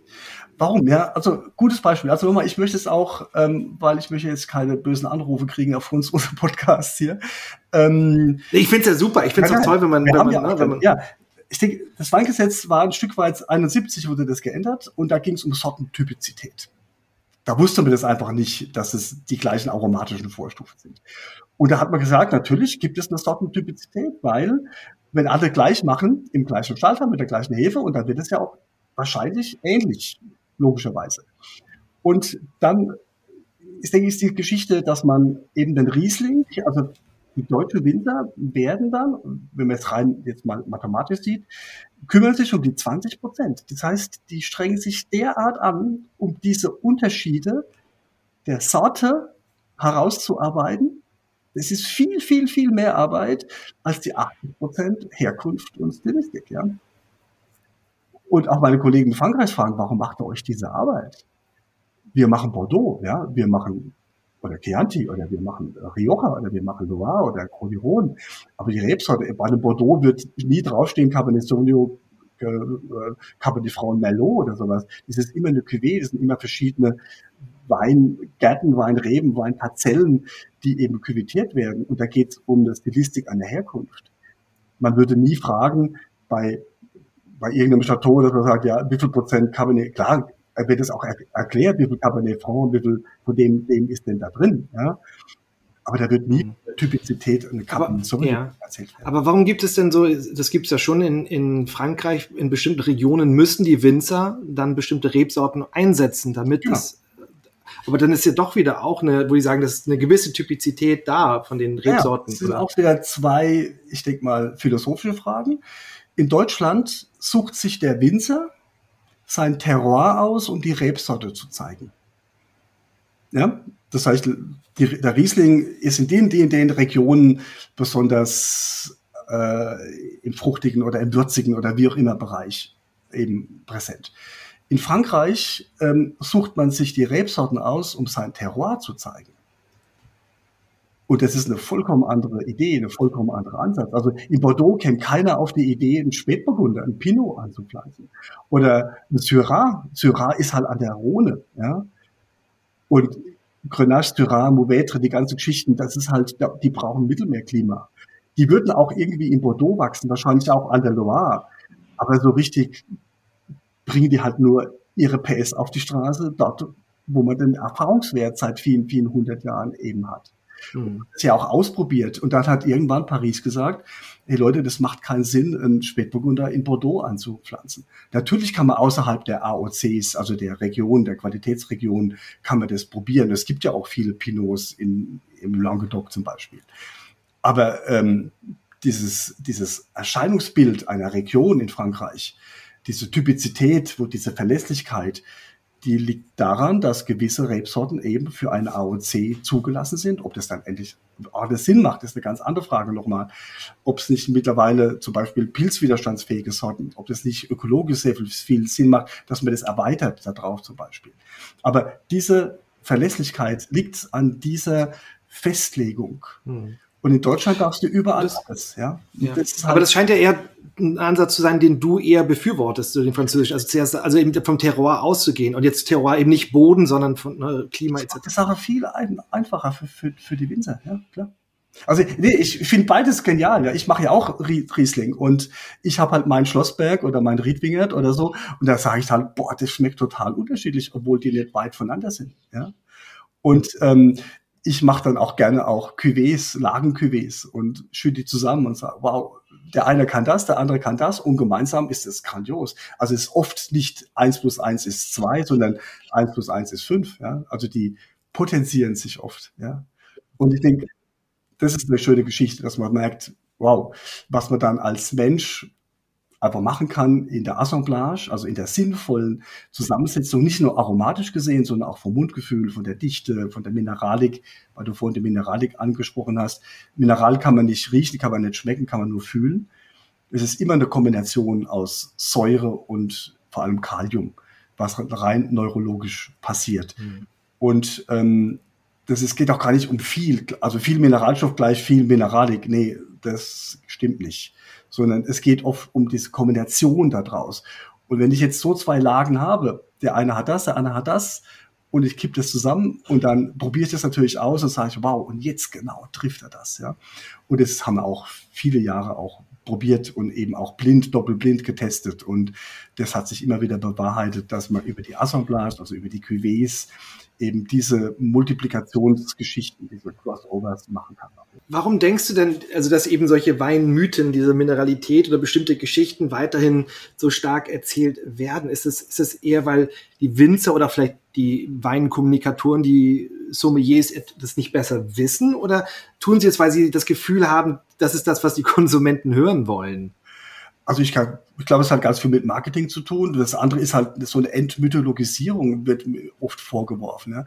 Warum? Ja, also gutes Beispiel. Also nochmal, ich möchte es auch, ähm, weil ich möchte jetzt keine bösen Anrufe kriegen auf uns unser Podcast hier. Ähm, ich finde es ja super. Ich finde es ja, auch toll, wenn man, wenn man, ja, ne, wenn man ja, ich denke, das Weingesetz war ein Stück weit 71 wurde das geändert und da ging es um Sortentypizität. Da wusste man das einfach nicht, dass es die gleichen aromatischen Vorstufen sind. Und da hat man gesagt, natürlich gibt es eine Sortentypizität, weil wenn alle gleich machen, im gleichen Schalter mit der gleichen Hefe, und dann wird es ja auch wahrscheinlich ähnlich logischerweise. Und dann ist, denke ich, die Geschichte, dass man eben den Riesling, also die deutsche Winter werden dann, wenn man es rein jetzt mal mathematisch sieht, kümmern sich um die 20 Prozent. Das heißt, die strengen sich derart an, um diese Unterschiede der Sorte herauszuarbeiten. Das ist viel, viel, viel mehr Arbeit als die 80 Prozent Herkunft und Stilistik, ja. Und auch meine Kollegen in Frankreich fragen, warum macht ihr euch diese Arbeit? Wir machen Bordeaux, ja, wir machen oder Chianti oder wir machen Rioja oder wir machen Loire oder Crodiron. Aber die Rebsorte, bei einem Bordeaux wird nie draufstehen Cabernet Sauvignon, äh, Cabernet Franc Merlot oder sowas. Das ist immer eine Cuvée, das sind immer verschiedene Weingärten, Weinreben, Weinparzellen, die eben küvitiert werden. Und da geht es um eine Stilistik an der Herkunft. Man würde nie fragen, bei bei irgendeinem Chateau, dass man sagt, ja, wie viel Prozent Cabernet, klar, er wird es auch er erklärt, wie viel Cabernet Franc, wie viel von dem, dem ist denn da drin, ja. Aber da wird nie mhm. Typizität eine Cabernet aber, ja. erzählt werden. Aber warum gibt es denn so, das gibt es ja schon in, in Frankreich, in bestimmten Regionen müssen die Winzer dann bestimmte Rebsorten einsetzen, damit ja. es aber dann ist ja doch wieder auch eine, wo die sagen, das ist eine gewisse Typizität da von den Rebsorten. Ja, das sind oder? auch wieder zwei, ich denke mal, philosophische Fragen. In Deutschland sucht sich der Winzer sein Terroir aus, um die Rebsorte zu zeigen. Ja, das heißt, die, der Riesling ist in den, den, den Regionen besonders äh, im fruchtigen oder im würzigen oder wie auch immer Bereich eben präsent. In Frankreich ähm, sucht man sich die Rebsorten aus, um sein Terroir zu zeigen. Und das ist eine vollkommen andere Idee, eine vollkommen andere Ansatz. Also in Bordeaux käme keiner auf die Idee, einen Spätburgunder, einen Pinot anzupflanzen. Oder ein Syrah. Syrah ist halt an der Rhone, ja. Und Grenache, Syrah, Mourvèdre, die ganzen Geschichten, das ist halt, die brauchen Mittelmeerklima. Die würden auch irgendwie in Bordeaux wachsen, wahrscheinlich auch an der Loire. Aber so richtig bringen die halt nur ihre PS auf die Straße, dort, wo man den Erfahrungswert seit vielen, vielen hundert Jahren eben hat. Das ja auch ausprobiert. Und dann hat irgendwann Paris gesagt, hey Leute, das macht keinen Sinn, einen Spätburgunder in Bordeaux anzupflanzen. Natürlich kann man außerhalb der AOCs, also der Region, der Qualitätsregion, kann man das probieren. Es gibt ja auch viele Pinots in, im Languedoc zum Beispiel. Aber ähm, dieses, dieses Erscheinungsbild einer Region in Frankreich, diese Typizität, wo diese Verlässlichkeit, die liegt daran, dass gewisse Rebsorten eben für eine AOC zugelassen sind. Ob das dann endlich alles Sinn macht, ist eine ganz andere Frage nochmal. Ob es nicht mittlerweile zum Beispiel pilzwiderstandsfähige Sorten, ob das nicht ökologisch sehr viel, viel Sinn macht, dass man das erweitert da drauf zum Beispiel. Aber diese Verlässlichkeit liegt an dieser Festlegung. Hm. Und in Deutschland darfst du überall das, alles, ja. ja. Das halt Aber das scheint ja eher ein Ansatz zu sein, den du eher befürwortest, den französischen. Also zuerst, also eben vom Terror auszugehen. Und jetzt Terror eben nicht Boden, sondern von ne, Klima etc. Das ist aber viel ein, einfacher für, für, für die Winzer, ja, klar. Also nee, ich finde beides genial. Ja. Ich mache ja auch Riesling und ich habe halt meinen Schlossberg oder mein Riedwingert oder so und da sage ich halt, boah, das schmeckt total unterschiedlich, obwohl die nicht weit voneinander sind. Ja. Und ähm, ich mache dann auch gerne auch Cuvées, Lagen-Cuvées und schütte die zusammen und sage, wow, der eine kann das, der andere kann das und gemeinsam ist es grandios. Also es ist oft nicht eins plus eins ist zwei, sondern eins plus eins ist fünf. Ja? Also die potenzieren sich oft. Ja? Und ich denke, das ist eine schöne Geschichte, dass man merkt, wow, was man dann als Mensch einfach machen kann in der Assemblage, also in der sinnvollen Zusammensetzung, nicht nur aromatisch gesehen, sondern auch vom Mundgefühl, von der Dichte, von der Mineralik, weil du vorhin die Mineralik angesprochen hast. Mineral kann man nicht riechen, kann man nicht schmecken, kann man nur fühlen. Es ist immer eine Kombination aus Säure und vor allem Kalium, was rein neurologisch passiert. Mhm. Und ähm, das ist, geht auch gar nicht um viel, also viel Mineralstoff gleich viel Mineralik. Nee, das stimmt nicht. Sondern es geht oft um diese Kombination daraus. Und wenn ich jetzt so zwei Lagen habe, der eine hat das, der andere hat das, und ich kippe das zusammen und dann probiere ich das natürlich aus und sage wow, und jetzt genau trifft er das, ja. Und das haben wir auch viele Jahre auch probiert und eben auch blind, doppelblind getestet. Und das hat sich immer wieder bewahrheitet, dass man über die Assemblage, also über die Cuvées, eben diese Multiplikationsgeschichten, diese Crossovers machen kann. Warum denkst du denn, also dass eben solche Weinmythen, diese Mineralität oder bestimmte Geschichten weiterhin so stark erzählt werden? Ist es, ist es eher, weil die Winzer oder vielleicht die Weinkommunikatoren, die Sommeliers das nicht besser wissen? Oder tun sie es, weil sie das Gefühl haben, das ist das, was die Konsumenten hören wollen? Also ich, kann, ich glaube, es hat ganz viel mit Marketing zu tun. Das andere ist halt so eine Entmythologisierung, wird oft vorgeworfen. Ja.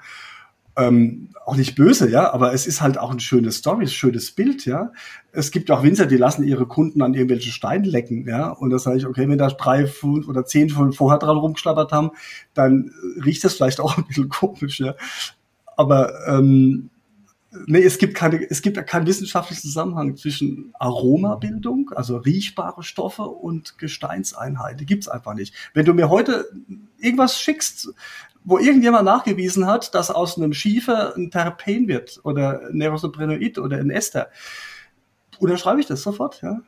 Ähm, auch nicht böse, ja, aber es ist halt auch ein schönes Story, ein schönes Bild, ja. Es gibt auch Winzer, die lassen ihre Kunden an irgendwelchen Steinen lecken, ja. Und da sage ich, okay, wenn da drei, fünf oder zehn von vorher dran rumgeschlappert haben, dann riecht das vielleicht auch ein bisschen komisch, ja. Aber ähm, Nee, es gibt keine, es gibt keinen wissenschaftlichen Zusammenhang zwischen Aromabildung, also riechbare Stoffe und Gesteinseinheiten. Die gibt's einfach nicht. Wenn du mir heute irgendwas schickst, wo irgendjemand nachgewiesen hat, dass aus einem Schiefer ein Terpen wird oder ein Nerosoprenoid oder ein Ester, unterschreibe ich das sofort, ja.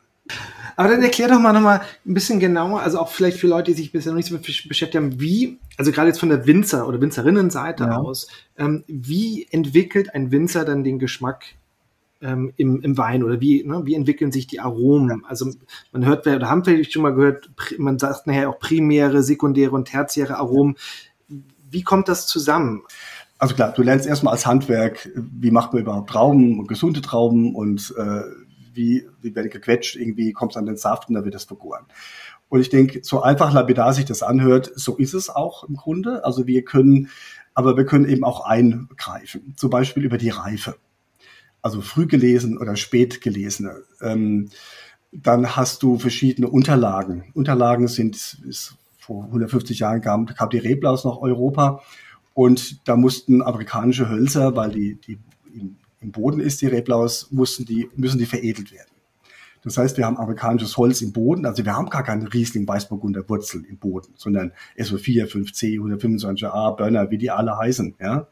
Aber dann erklär doch mal nochmal ein bisschen genauer, also auch vielleicht für Leute, die sich bisher noch nicht so beschäftigt haben, wie, also gerade jetzt von der Winzer- oder Winzerinnenseite ja. aus, ähm, wie entwickelt ein Winzer dann den Geschmack ähm, im, im Wein oder wie, ne, wie entwickeln sich die Aromen? Also man hört, oder haben vielleicht schon mal gehört, man sagt nachher auch primäre, sekundäre und tertiäre Aromen. Wie kommt das zusammen? Also klar, du lernst erstmal als Handwerk, wie macht man überhaupt Trauben und gesunde Trauben und äh, wie, wie werden gequetscht, irgendwie kommt es an den Saft und dann wird es vergoren. Und ich denke, so einfach lapidar sich das anhört, so ist es auch im Grunde. Also wir können, aber wir können eben auch eingreifen, zum Beispiel über die Reife. Also früh gelesen oder spät gelesene. Ähm, dann hast du verschiedene Unterlagen. Unterlagen sind, ist, vor 150 Jahren kam, kam die Reblaus nach Europa und da mussten amerikanische Hölzer, weil die, die im Boden ist, die Reblaus, mussten die, müssen die veredelt werden. Das heißt, wir haben amerikanisches Holz im Boden, also wir haben gar keine Riesling Weißburgunder Wurzel im Boden, sondern SO4, 5C, 125a, Burner, wie die alle heißen, ja.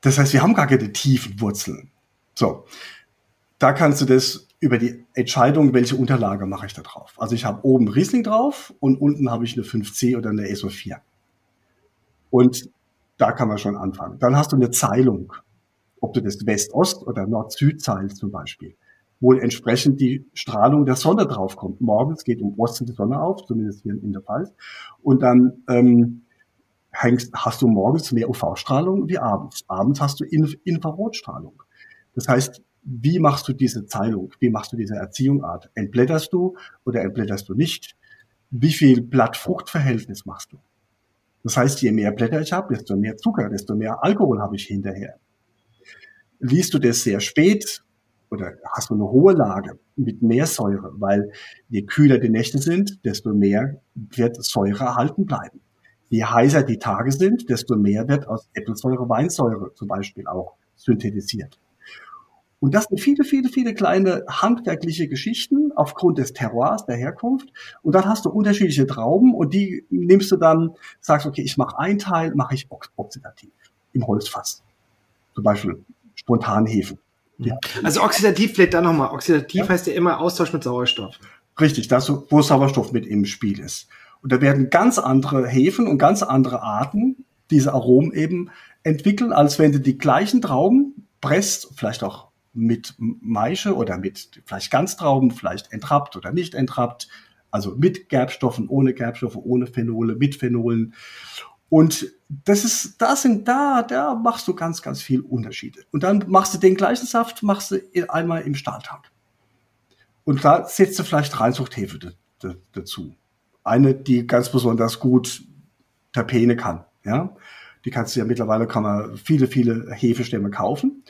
Das heißt, wir haben gar keine tiefen Wurzeln. So. Da kannst du das über die Entscheidung, welche Unterlage mache ich da drauf. Also ich habe oben Riesling drauf und unten habe ich eine 5C oder eine SO4. Und da kann man schon anfangen. Dann hast du eine Zeilung ob du das West-Ost- oder Nord-Süd zahlst zum Beispiel, wo entsprechend die Strahlung der Sonne draufkommt. Morgens geht um Osten die Sonne auf, zumindest hier in der Pfalz, und dann ähm, hängst, hast du morgens mehr UV-Strahlung wie abends. Abends hast du Infrarotstrahlung. Das heißt, wie machst du diese Zeilung? Wie machst du diese Erziehungart? Entblätterst du oder entblätterst du nicht? Wie viel Blatt-Frucht-Verhältnis machst du? Das heißt, je mehr Blätter ich habe, desto mehr Zucker, desto mehr Alkohol habe ich hinterher liest du das sehr spät oder hast du eine hohe Lage mit mehr Säure, weil je kühler die Nächte sind, desto mehr wird Säure erhalten bleiben. Je heißer die Tage sind, desto mehr wird aus Äpfelsäure Weinsäure zum Beispiel auch synthetisiert. Und das sind viele, viele, viele kleine handwerkliche Geschichten aufgrund des Terroirs, der Herkunft. Und dann hast du unterschiedliche Trauben und die nimmst du dann, sagst, okay, ich mache ein Teil, mache ich oxidativ im Holzfass. Zum Beispiel Spontanhefen. Ja. Also oxidativ vielleicht da nochmal. Oxidativ ja. heißt ja immer Austausch mit Sauerstoff. Richtig, das, wo Sauerstoff mit im Spiel ist. Und da werden ganz andere Hefen und ganz andere Arten diese Aromen eben entwickeln, als wenn du die gleichen Trauben presst, vielleicht auch mit Maische oder mit vielleicht Ganztrauben, vielleicht entrappt oder nicht entrappt, also mit Gerbstoffen, ohne Gerbstoffe, ohne Phenole, mit Phenolen. Und das ist, da sind da, da machst du ganz, ganz viel Unterschiede. Und dann machst du den gleichen Saft, machst du einmal im Stahltank. Und da setzt du vielleicht Reinzuchthefe dazu. Eine, die ganz besonders gut Terpene kann, ja. Die kannst du ja mittlerweile, kann man viele, viele Hefestämme kaufen.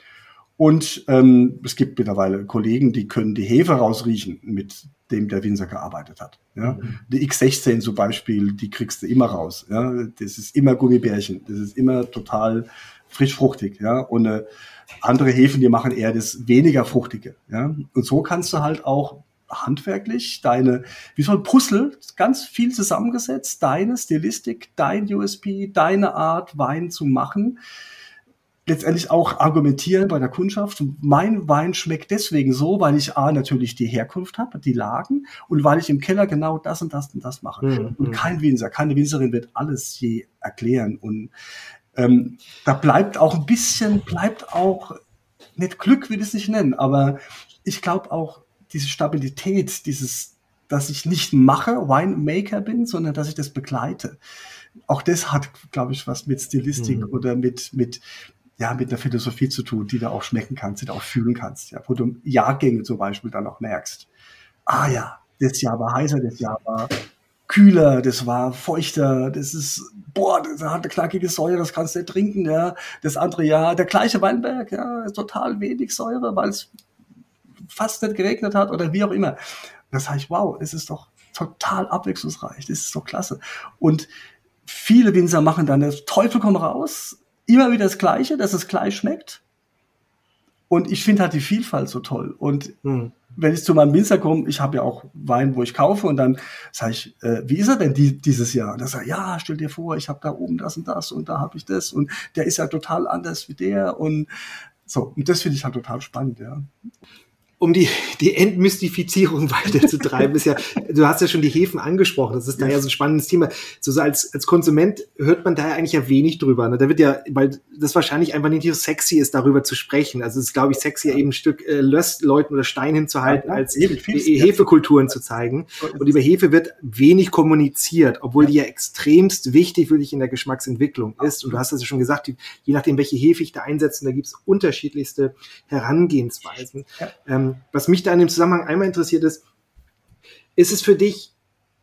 Und ähm, es gibt mittlerweile Kollegen, die können die Hefe rausriechen, mit dem der Winzer gearbeitet hat. Ja? Mhm. Die X16 zum Beispiel, die kriegst du immer raus. Ja? Das ist immer Gummibärchen. Das ist immer total frisch fruchtig. Ja? Und äh, andere Hefen, die machen eher das weniger fruchtige. Ja? Und so kannst du halt auch handwerklich deine, wie so ein Puzzle, ganz viel zusammengesetzt, deine Stilistik, dein USP, deine Art, Wein zu machen letztendlich auch argumentieren bei der Kundschaft. Mein Wein schmeckt deswegen so, weil ich A, natürlich die Herkunft habe, die Lagen und weil ich im Keller genau das und das und das mache. Mhm. Und kein Winzer, keine Winzerin wird alles je erklären. Und ähm, da bleibt auch ein bisschen, bleibt auch, nicht Glück will ich es nicht nennen, aber ich glaube auch diese Stabilität, dieses, dass ich nicht mache, Winemaker bin, sondern dass ich das begleite auch das hat, glaube ich, was mit Stilistik mhm. oder mit, mit, ja, mit der Philosophie zu tun, die du auch schmecken kannst, die du auch fühlen kannst, ja, wo du Jahrgänge zum Beispiel dann auch merkst. Ah ja, das Jahr war heißer, das Jahr war kühler, das war feuchter, das ist, boah, das hat eine knackige Säure, das kannst du nicht trinken, ja. Das andere Jahr, der gleiche Weinberg, ja, total wenig Säure, weil es fast nicht geregnet hat oder wie auch immer. Das sage ich, wow, es ist doch total abwechslungsreich, das ist so klasse. Und viele Winzer machen dann das Teufel komm raus, immer wieder das Gleiche, dass es gleich schmeckt. Und ich finde halt die Vielfalt so toll. Und hm. wenn ich zu meinem Winzer komme, ich habe ja auch Wein, wo ich kaufe und dann sage ich, äh, wie ist er denn die, dieses Jahr? Und dann sage ich, ja, stell dir vor, ich habe da oben das und das und da habe ich das und der ist ja total anders wie der und so. Und das finde ich halt total spannend, ja um die, die Entmystifizierung weiterzutreiben, ist ja, du hast ja schon die Hefen angesprochen, das ist da ja so ein spannendes Thema. So, so als, als Konsument hört man da ja eigentlich ja wenig drüber. Ne? Da wird ja, weil das wahrscheinlich einfach nicht so sexy ist, darüber zu sprechen. Also es ist, glaube ich, sexy, eben ein Stück äh, Löstleuten oder Stein hinzuhalten, ja, als Hefekulturen zu zeigen. Und über Hefe wird wenig kommuniziert, obwohl die ja extremst wichtig wirklich in der Geschmacksentwicklung ist. Und du hast das ja schon gesagt, je nachdem, welche Hefe ich da einsetze, da gibt es unterschiedlichste Herangehensweisen. Ja. Ähm, was mich da in dem Zusammenhang einmal interessiert ist, ist es für dich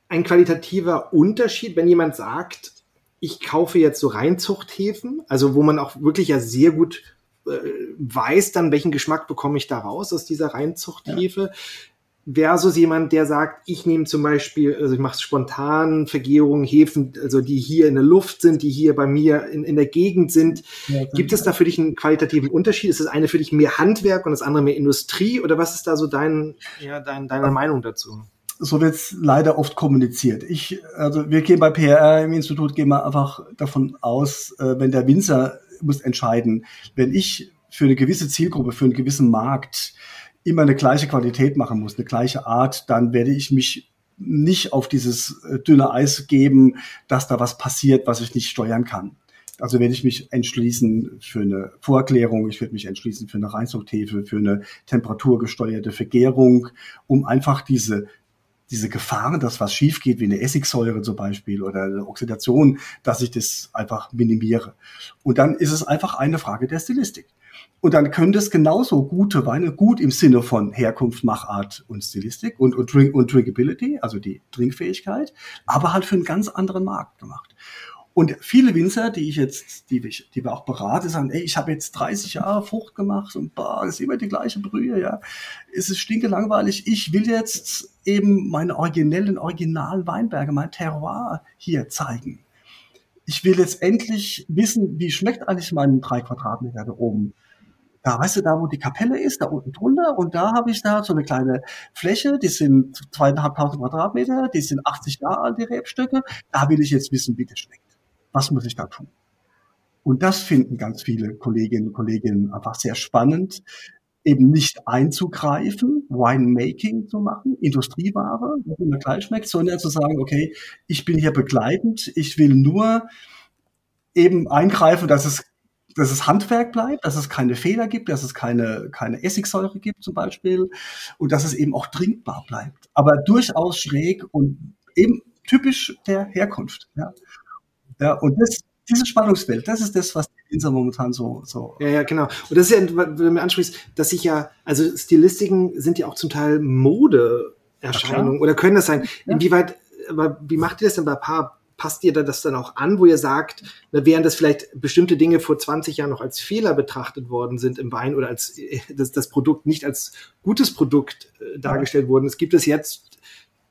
ein qualitativer Unterschied, wenn jemand sagt, ich kaufe jetzt so Reinzuchthäfen, also wo man auch wirklich ja sehr gut äh, weiß dann, welchen Geschmack bekomme ich da raus aus dieser Reinzuchthefe. Ja versus jemand, der sagt, ich nehme zum Beispiel, also ich mache spontan Vergärungen, Hefen, also die hier in der Luft sind, die hier bei mir in, in der Gegend sind. Ja, Gibt es da für dich einen qualitativen Unterschied? Ist das eine für dich mehr Handwerk und das andere mehr Industrie? Oder was ist da so dein, ja, dein, deine Meinung dazu? So wird es leider oft kommuniziert. Ich, also wir gehen bei PR im Institut, gehen wir einfach davon aus, äh, wenn der Winzer muss entscheiden, wenn ich für eine gewisse Zielgruppe, für einen gewissen Markt immer eine gleiche Qualität machen muss, eine gleiche Art, dann werde ich mich nicht auf dieses äh, dünne Eis geben, dass da was passiert, was ich nicht steuern kann. Also werde ich mich entschließen für eine Vorerklärung, ich werde mich entschließen für eine Reinzuchthefe, für eine temperaturgesteuerte Vergärung, um einfach diese diese Gefahren, dass was schief geht, wie eine Essigsäure zum Beispiel oder eine Oxidation, dass ich das einfach minimiere. Und dann ist es einfach eine Frage der Stilistik. Und dann können das genauso gute Weine, gut im Sinne von Herkunft, Machart und Stilistik und, und, Drink, und Drinkability, also die Trinkfähigkeit, aber halt für einen ganz anderen Markt gemacht. Und viele Winzer, die ich jetzt, die, die wir auch berate, sagen, ey, ich habe jetzt 30 Jahre Frucht gemacht und boah, das ist immer die gleiche Brühe, ja. Es ist stinke langweilig. Ich will jetzt eben meine originellen, originalen Weinberge, mein Terroir hier zeigen. Ich will jetzt endlich wissen, wie schmeckt eigentlich mein drei Quadratmeter da oben da weißt du, da wo die Kapelle ist, da unten drunter und da habe ich da so eine kleine Fläche, die sind zweieinhalbtausend Quadratmeter, die sind 80 Jahre alt, die Rebstöcke, da will ich jetzt wissen, wie das schmeckt. Was muss ich da tun? Und das finden ganz viele Kolleginnen und Kollegen einfach sehr spannend, eben nicht einzugreifen, Winemaking zu machen, Industrieware, was immer gleich schmeckt, sondern zu sagen, okay, ich bin hier begleitend, ich will nur eben eingreifen, dass es dass es Handwerk bleibt, dass es keine Fehler gibt, dass es keine, keine Essigsäure gibt zum Beispiel und dass es eben auch trinkbar bleibt. Aber durchaus schräg und eben typisch der Herkunft. Ja, ja und das, dieses Spannungsfeld, das ist das, was die Winzer momentan so, so. Ja, ja, genau. Und das ist ja, wenn du mir ansprichst, dass sich ja, also Stilistiken sind ja auch zum Teil Modeerscheinungen oder können das sein. Ja. Inwieweit, aber wie macht ihr das denn bei Paar? Passt ihr da das dann auch an, wo ihr sagt, während das vielleicht bestimmte Dinge vor 20 Jahren noch als Fehler betrachtet worden sind im Wein oder als dass das Produkt nicht als gutes Produkt äh, dargestellt worden? Ist, gibt es jetzt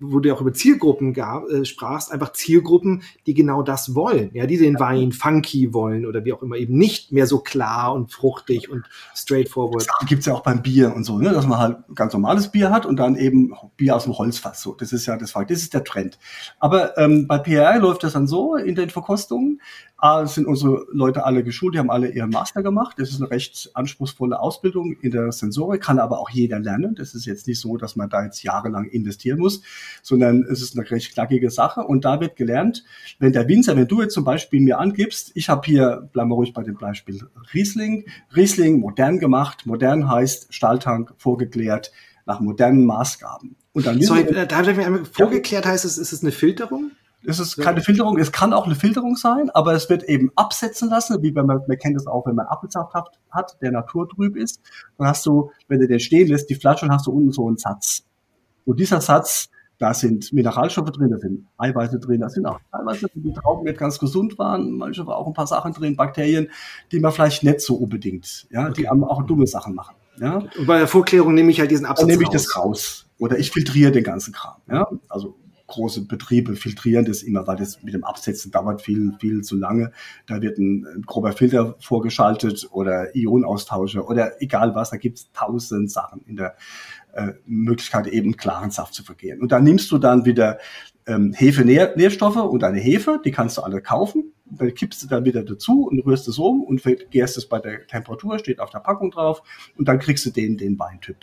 wo du auch über Zielgruppen gab, äh, sprachst, einfach Zielgruppen, die genau das wollen, ja, die den Wein funky wollen oder wie auch immer, eben nicht mehr so klar und fruchtig und straightforward. Das gibt's ja auch beim Bier und so, ne, dass man halt ganz normales Bier hat und dann eben Bier aus dem Holzfass. So, das ist ja das, das ist der Trend. Aber ähm, bei PR läuft das dann so in den Verkostungen, A, sind unsere Leute alle geschult, die haben alle ihren Master gemacht. Das ist eine recht anspruchsvolle Ausbildung in der Sensorik, kann aber auch jeder lernen. Das ist jetzt nicht so, dass man da jetzt jahrelang investieren muss, sondern es ist eine recht knackige Sache. Und da wird gelernt, wenn der Winzer, wenn du jetzt zum Beispiel mir angibst, ich habe hier, bleiben wir ruhig bei dem Beispiel Riesling, Riesling modern gemacht, modern heißt Stahltank vorgeklärt, nach modernen Maßgaben. Und dann Sorry, da habe ich mir einmal vorgeklärt heißt es, ist es eine Filterung? Es ist keine Filterung, es kann auch eine Filterung sein, aber es wird eben absetzen lassen, wie wenn man, man kennt es auch, wenn man Apfelsaft hat, hat, der naturtrüb ist, dann hast du, wenn du den stehen lässt, die Flasche, dann hast du unten so einen Satz. Und dieser Satz, da sind Mineralstoffe drin, da sind Eiweiße drin, da sind auch teilweise die Trauben nicht ganz gesund waren, manche war auch ein paar Sachen drin, Bakterien, die man vielleicht nicht so unbedingt, ja, okay. die auch dumme Sachen machen. Ja. Und bei der Vorklärung nehme ich halt diesen Absatz Dann nehme ich raus. das raus. Oder ich filtriere den ganzen Kram. Ja. Also große Betriebe filtrieren das immer, weil das mit dem Absetzen dauert viel, viel zu lange. Da wird ein, grober Filter vorgeschaltet oder Ionenaustauscher oder egal was, da gibt es tausend Sachen in der äh, Möglichkeit, eben klaren Saft zu vergehen. Und dann nimmst du dann wieder ähm, Hefe-Nährstoffe und eine Hefe, die kannst du alle kaufen. Dann kippst du dann wieder dazu und rührst es um und vergärst es bei der Temperatur, steht auf der Packung drauf und dann kriegst du den, den Weintyp.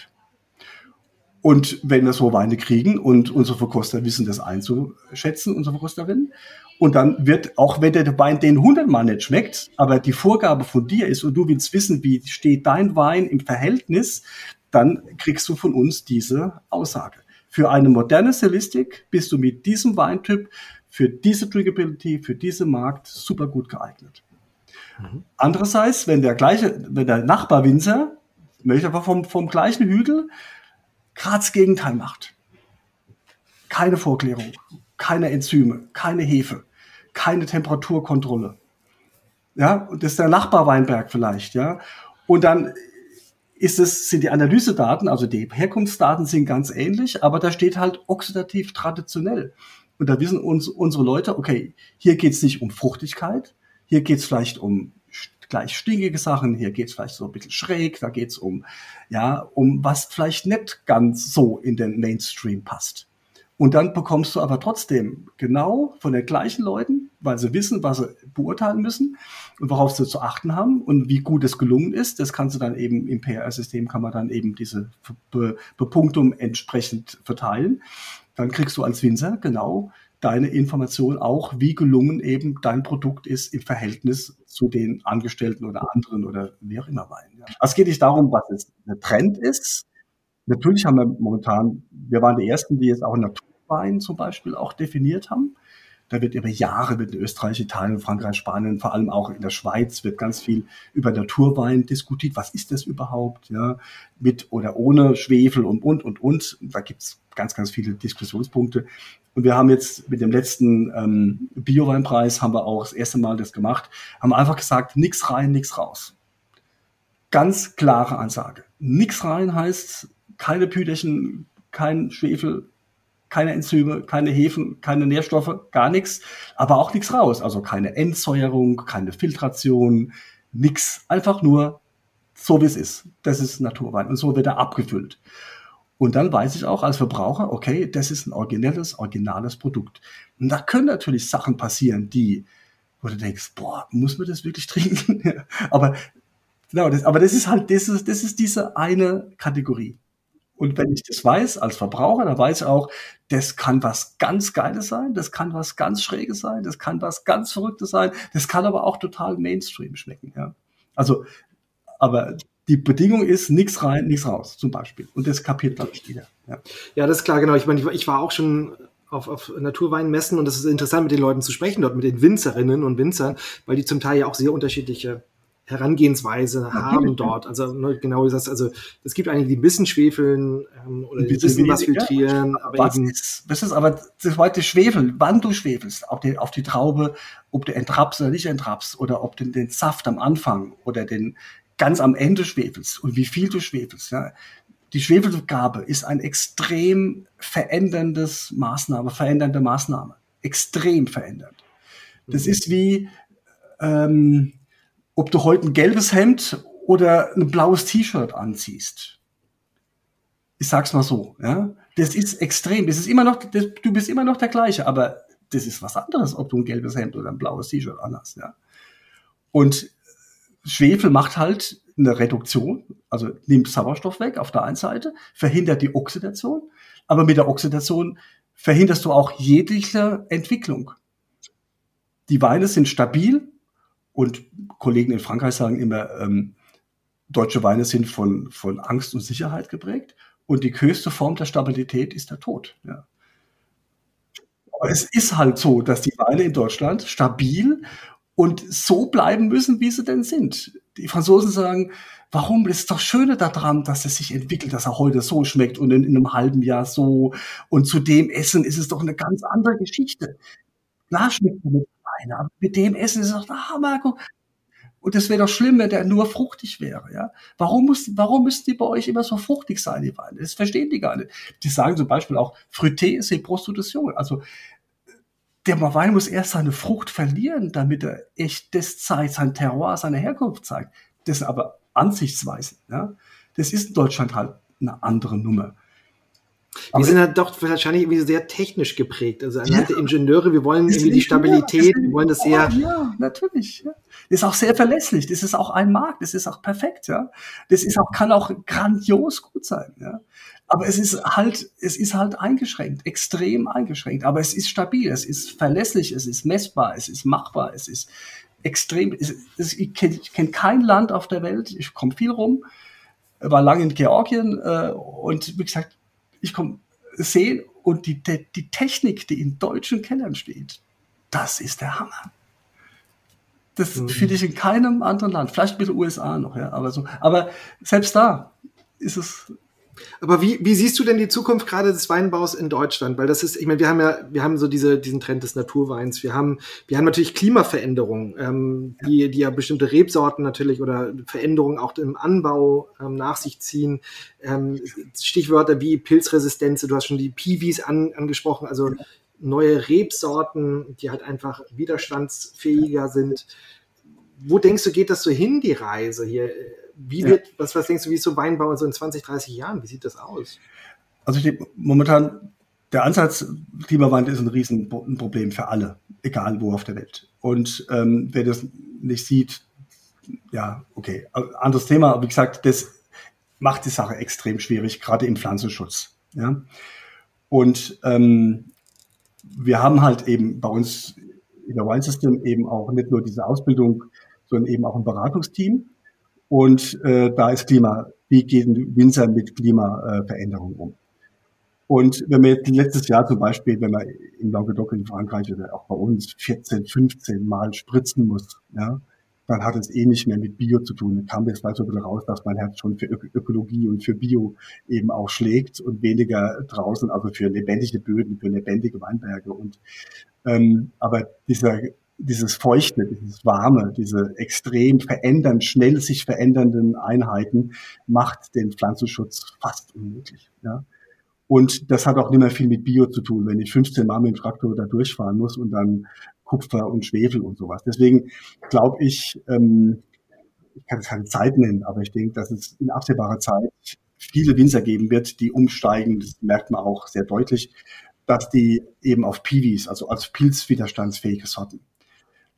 Und wenn wir so Weine kriegen und unsere Verkoster wissen das einzuschätzen, unsere Verkosterinnen, und dann wird, auch wenn der Wein den hundertmal nicht schmeckt, aber die Vorgabe von dir ist und du willst wissen, wie steht dein Wein im Verhältnis, dann kriegst du von uns diese Aussage. Für eine moderne Stilistik bist du mit diesem Weintyp für diese Drinkability, für diesen Markt super gut geeignet. Mhm. Andererseits, wenn der gleiche, wenn der Nachbarwinzer möchte aber vom, vom gleichen Hügel das Gegenteil macht. Keine Vorklärung, keine Enzyme, keine Hefe, keine Temperaturkontrolle. Ja, und das ist der Nachbarweinberg vielleicht, ja. Und dann ist es, sind die Analysedaten, also die Herkunftsdaten sind ganz ähnlich, aber da steht halt oxidativ traditionell. Und da wissen uns unsere Leute, okay, hier geht es nicht um Fruchtigkeit, hier geht es vielleicht um gleich stinkige Sachen, hier geht es vielleicht so ein bisschen schräg, da geht es um, ja, um was vielleicht nicht ganz so in den Mainstream passt. Und dann bekommst du aber trotzdem genau von den gleichen Leuten, weil sie wissen, was sie beurteilen müssen und worauf sie zu achten haben und wie gut es gelungen ist. Das kannst du dann eben im PR-System kann man dann eben diese Be Bepunktung entsprechend verteilen. Dann kriegst du als Winzer genau deine Information auch, wie gelungen eben dein Produkt ist im Verhältnis zu den Angestellten oder anderen oder wie auch immer Wein. Ja. Also es geht nicht darum, was es der Trend ist. Natürlich haben wir momentan, wir waren die Ersten, die jetzt auch Naturwein zum Beispiel auch definiert haben. Da wird über Jahre in Österreich, Italien, Frankreich, Spanien, vor allem auch in der Schweiz wird ganz viel über Naturwein diskutiert. Was ist das überhaupt? Ja, mit oder ohne Schwefel und und und und. Da gibt's ganz, ganz viele Diskussionspunkte. Und wir haben jetzt mit dem letzten ähm, Bioweinpreis haben wir auch das erste Mal das gemacht, haben einfach gesagt, nix rein, nix raus. Ganz klare Ansage. Nix rein heißt keine Püderchen, kein Schwefel, keine Enzyme, keine Hefen, keine Nährstoffe, gar nichts, aber auch nichts raus. Also keine Entsäuerung, keine Filtration, nix. Einfach nur so wie es ist. Das ist Naturwein. Und so wird er abgefüllt. Und dann weiß ich auch als Verbraucher, okay, das ist ein originelles, originales Produkt. Und da können natürlich Sachen passieren, die, wo du denkst, boah, muss man das wirklich trinken? aber, genau, das, aber das ist halt, das ist, das ist diese eine Kategorie. Und wenn ich das weiß als Verbraucher, dann weiß ich auch, das kann was ganz Geiles sein, das kann was ganz Schräges sein, das kann was ganz Verrücktes sein, das kann aber auch total Mainstream schmecken. Ja. Also, aber die Bedingung ist, nichts rein, nichts raus, zum Beispiel. Und das kapiert, glaube ich, jeder. Ja. ja, das ist klar, genau. Ich meine, ich war auch schon auf, auf Naturweinmessen und es ist interessant, mit den Leuten zu sprechen, dort mit den Winzerinnen und Winzern, weil die zum Teil ja auch sehr unterschiedliche Herangehensweise haben dort. Also ne, genau gesagt, also es gibt einige, die ein bisschen schwefeln ähm, oder ein bisschen was filtrieren. Ja. Aber was eben, ist, das ist aber das heute Schwefel, wann du schwefelst, auf die, auf die Traube, ob du entrappst oder nicht entrappst oder ob du den Saft am Anfang oder den ganz am Ende schwefelst und wie viel du schwefelst. Ja. Die Schwefelgabe ist ein extrem veränderndes Maßnahme, verändernde Maßnahme. Extrem verändernd. Das mhm. ist wie, ähm, ob du heute ein gelbes Hemd oder ein blaues T-Shirt anziehst. Ich sag's mal so, ja. Das ist extrem. Das ist immer noch, das, du bist immer noch der gleiche, aber das ist was anderes, ob du ein gelbes Hemd oder ein blaues T-Shirt anhast, ja. Und Schwefel macht halt eine Reduktion, also nimmt Sauerstoff weg auf der einen Seite, verhindert die Oxidation, aber mit der Oxidation verhinderst du auch jegliche Entwicklung. Die Weine sind stabil und Kollegen in Frankreich sagen immer, ähm, deutsche Weine sind von, von Angst und Sicherheit geprägt und die höchste Form der Stabilität ist der Tod. Ja. Aber es ist halt so, dass die Weine in Deutschland stabil und so bleiben müssen, wie sie denn sind. Die Franzosen sagen, warum das ist doch Schöne daran, dass es sich entwickelt, dass er heute so schmeckt und in, in einem halben Jahr so. Und zu dem Essen ist es doch eine ganz andere Geschichte. Klar schmeckt er mit Wein, aber mit dem Essen ist es doch, ah, Marco, und es wäre doch schlimm, wenn der nur fruchtig wäre, ja. Warum muss, warum müssen die bei euch immer so fruchtig sein, die Weine? Das verstehen die gar nicht. Die sagen zum Beispiel auch, Fruité c'est Prostitution. Also, der Wein muss erst seine Frucht verlieren, damit er echt das zeigt, sein Terroir, seine Herkunft zeigt. Das sind aber Ansichtsweisen. Ja? Das ist in Deutschland halt eine andere Nummer. Wir sind halt doch wahrscheinlich irgendwie sehr technisch geprägt. Also anhand ja, der Ingenieure, wir wollen irgendwie die Stabilität, wir wollen das sehr. Ja, natürlich. Ja. Das ist auch sehr verlässlich. Das ist auch ein Markt. Das ist auch perfekt. Ja. Das ist auch, kann auch grandios gut sein. Ja. Aber es ist halt, es ist halt eingeschränkt, extrem eingeschränkt. Aber es ist stabil, es ist verlässlich, es ist messbar, es ist machbar, es ist extrem. Es, es, ich kenne kenn kein Land auf der Welt. Ich komme viel rum, war lange in Georgien äh, und wie gesagt, ich komme sehen und die, die, die Technik, die in deutschen Kellern steht, das ist der Hammer. Das mhm. finde ich in keinem anderen Land. Vielleicht mit den USA noch, ja, aber so. Aber selbst da ist es aber wie, wie siehst du denn die Zukunft gerade des Weinbaus in Deutschland? Weil das ist, ich meine, wir haben ja, wir haben so diese, diesen Trend des Naturweins. Wir haben, wir haben natürlich Klimaveränderungen, ähm. Die, die ja bestimmte Rebsorten natürlich oder Veränderungen auch im Anbau ähm, nach sich ziehen. Ähm, Stichwörter wie Pilzresistenz, du hast schon die Piwis an, angesprochen, also neue Rebsorten, die halt einfach widerstandsfähiger sind. Wo denkst du, geht das so hin, die Reise hier? Wie wird, ja. was, was denkst du, wie ist so Weinbau so in 20, 30 Jahren? Wie sieht das aus? Also ich denke, momentan, der Ansatz Klimawandel ist ein Riesenproblem für alle, egal wo auf der Welt. Und ähm, wer das nicht sieht, ja, okay, anderes Thema. Aber wie gesagt, das macht die Sache extrem schwierig, gerade im Pflanzenschutz. Ja? Und ähm, wir haben halt eben bei uns in der Wine System eben auch nicht nur diese Ausbildung, sondern eben auch ein Beratungsteam, und äh, da ist Klima, wie gehen Winzer mit Klimaveränderungen um? Und wenn wir jetzt letztes Jahr zum Beispiel, wenn man in Languedoc in Frankreich oder auch bei uns 14, 15 Mal spritzen muss, ja, dann hat es eh nicht mehr mit Bio zu tun. Dann kam jetzt vielleicht so ein bisschen raus, dass mein Herz schon für Ökologie und für Bio eben auch schlägt und weniger draußen, also für lebendige Böden, für lebendige Weinberge. Und ähm, aber dieser dieses Feuchte, dieses Warme, diese extrem verändern, schnell sich verändernden Einheiten macht den Pflanzenschutz fast unmöglich. Ja? Und das hat auch nicht mehr viel mit Bio zu tun, wenn ich 15 Mal mit dem Traktor da durchfahren muss und dann Kupfer und Schwefel und sowas. Deswegen glaube ich, ähm, ich kann es keine Zeit nennen, aber ich denke, dass es in absehbarer Zeit viele Winzer geben wird, die umsteigen. Das merkt man auch sehr deutlich, dass die eben auf Piwis, also als pilzwiderstandsfähige Sorten.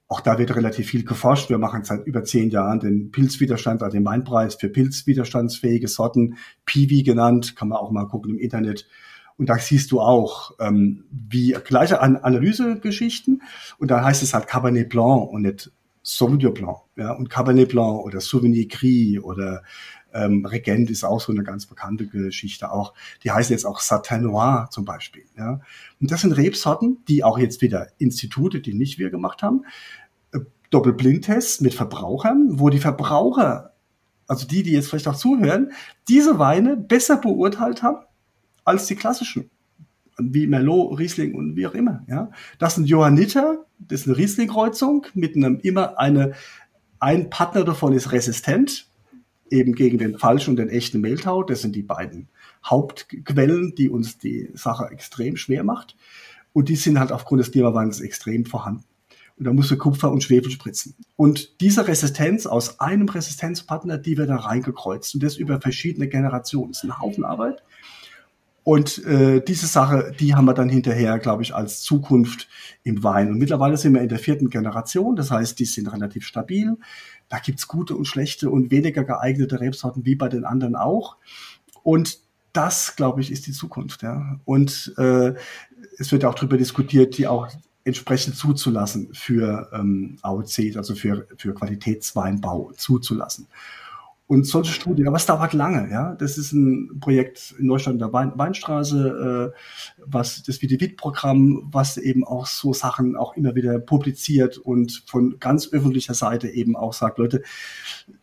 Auch da wird relativ viel geforscht. Wir machen seit über zehn Jahren den Pilzwiderstand, also den Weinpreis für pilzwiderstandsfähige Sorten, Piwi genannt, kann man auch mal gucken im Internet. Und da siehst du auch, ähm, wie gleiche An Analysegeschichten. Und da heißt es halt Cabernet Blanc und nicht Sauvignon Blanc. Ja? Und Cabernet Blanc oder Sauvignon Gris oder ähm, Regent ist auch so eine ganz bekannte Geschichte auch. Die heißen jetzt auch Satin Noir zum Beispiel. Ja? Und das sind Rebsorten, die auch jetzt wieder Institute, die nicht wir gemacht haben, äh, Doppelblindtests mit Verbrauchern, wo die Verbraucher, also die, die jetzt vielleicht auch zuhören, diese Weine besser beurteilt haben als die klassischen wie Merlot, Riesling und wie auch immer. Ja, das sind Johanniter, das ist eine Riesling-Kreuzung mit einem immer eine ein Partner davon ist resistent eben gegen den falschen und den echten Mehltau. Das sind die beiden Hauptquellen, die uns die Sache extrem schwer macht. Und die sind halt aufgrund des Klimawandels extrem vorhanden. Und da musst du Kupfer und Schwefel spritzen. Und diese Resistenz aus einem Resistenzpartner, die wird da reingekreuzt. Und das über verschiedene Generationen. Das ist ein Haufen Arbeit. Und äh, diese Sache, die haben wir dann hinterher, glaube ich, als Zukunft im Wein. Und mittlerweile sind wir in der vierten Generation, das heißt, die sind relativ stabil. Da gibt's gute und schlechte und weniger geeignete Rebsorten wie bei den anderen auch. Und das, glaube ich, ist die Zukunft. Ja. Und äh, es wird auch darüber diskutiert, die auch entsprechend zuzulassen für ähm, AOC, also für, für Qualitätsweinbau zuzulassen. Und solche Studien, aber es dauert lange, ja. Das ist ein Projekt in Deutschland der Wein, Weinstraße, äh, was das Vitivid-Programm, was eben auch so Sachen auch immer wieder publiziert und von ganz öffentlicher Seite eben auch sagt, Leute,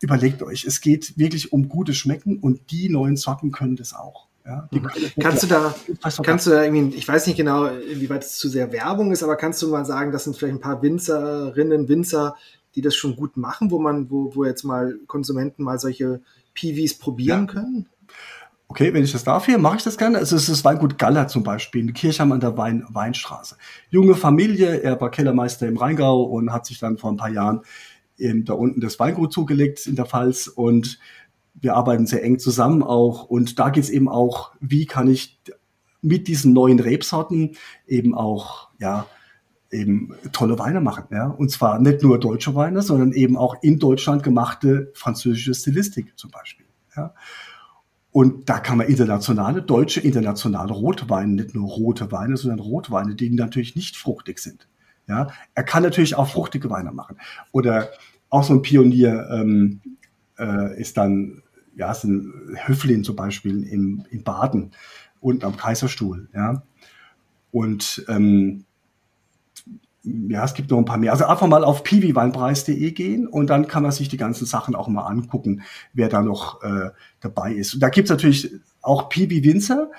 überlegt euch, es geht wirklich um gutes Schmecken und die neuen Sorten können das auch. Ja, mhm. kannst du da, kannst du da irgendwie, ich weiß nicht genau, inwieweit es zu sehr Werbung ist, aber kannst du mal sagen, das sind vielleicht ein paar Winzerinnen, Winzer, die das schon gut machen, wo man, wo, wo jetzt mal Konsumenten mal solche PVs probieren ja. können? Okay, wenn ich das darf hier, mache ich das gerne. Also es ist Weingut Galler zum Beispiel, in Kirchheim an der Wein Weinstraße. Junge Familie, er war Kellermeister im Rheingau und hat sich dann vor ein paar Jahren eben da unten das Weingut zugelegt in der Pfalz und wir arbeiten sehr eng zusammen auch und da geht es eben auch, wie kann ich mit diesen neuen Rebsorten eben auch, ja, eben tolle Weine machen. Ja? Und zwar nicht nur deutsche Weine, sondern eben auch in Deutschland gemachte französische Stilistik zum Beispiel. Ja? Und da kann man internationale, deutsche, internationale Rotweine, nicht nur rote Weine, sondern Rotweine, die natürlich nicht fruchtig sind. Ja? Er kann natürlich auch fruchtige Weine machen. Oder auch so ein Pionier ähm, äh, ist dann, ja, ist ein Höflin zum Beispiel im, in Baden, unten am Kaiserstuhl. Ja? Und ähm, ja, es gibt noch ein paar mehr. Also einfach mal auf piwiweinpreis.de gehen und dann kann man sich die ganzen Sachen auch mal angucken, wer da noch äh, dabei ist. Und da gibt's natürlich auch Piwi-Winzer,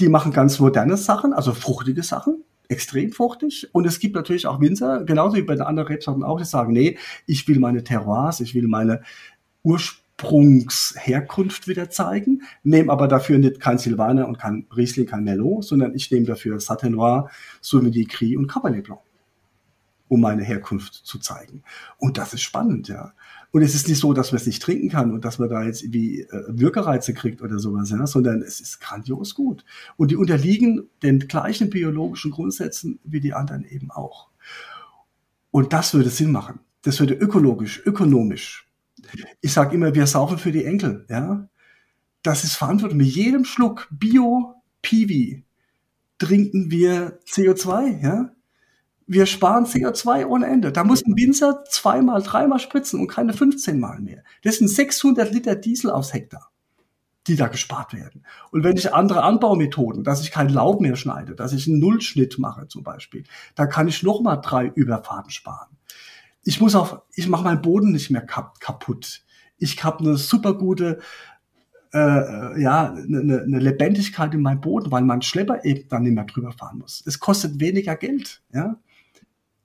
die machen ganz moderne Sachen, also fruchtige Sachen, extrem fruchtig. Und es gibt natürlich auch Winzer, genauso wie bei den anderen Rebsorten auch, die sagen, nee, ich will meine Terroirs, ich will meine Ursprungsherkunft wieder zeigen, nehme aber dafür nicht kein Silvaner und kein Riesling, kein Merlot, sondern ich nehme dafür Satin Noir, Sauvignon Gris und Cabernet Blanc um meine Herkunft zu zeigen. Und das ist spannend, ja. Und es ist nicht so, dass man es nicht trinken kann und dass man da jetzt irgendwie äh, Würgereize kriegt oder sowas, ja, sondern es ist grandios gut. Und die unterliegen den gleichen biologischen Grundsätzen wie die anderen eben auch. Und das würde Sinn machen. Das würde ökologisch, ökonomisch. Ich sage immer, wir saufen für die Enkel, ja. Das ist verantwortlich. Mit jedem Schluck Bio Piwi trinken wir CO2, ja wir sparen CO2 ohne Ende. Da muss ein Winzer zweimal, dreimal spritzen und keine 15 Mal mehr. Das sind 600 Liter Diesel aufs Hektar, die da gespart werden. Und wenn ich andere Anbaumethoden, dass ich kein Laub mehr schneide, dass ich einen Nullschnitt mache zum Beispiel, da kann ich noch mal drei Überfahrten sparen. Ich muss auch, ich mache meinen Boden nicht mehr kaputt. Ich habe eine super gute äh, äh ja, eine, eine Lebendigkeit in meinem Boden, weil mein Schlepper eben dann nicht mehr drüber fahren muss. Es kostet weniger Geld, ja.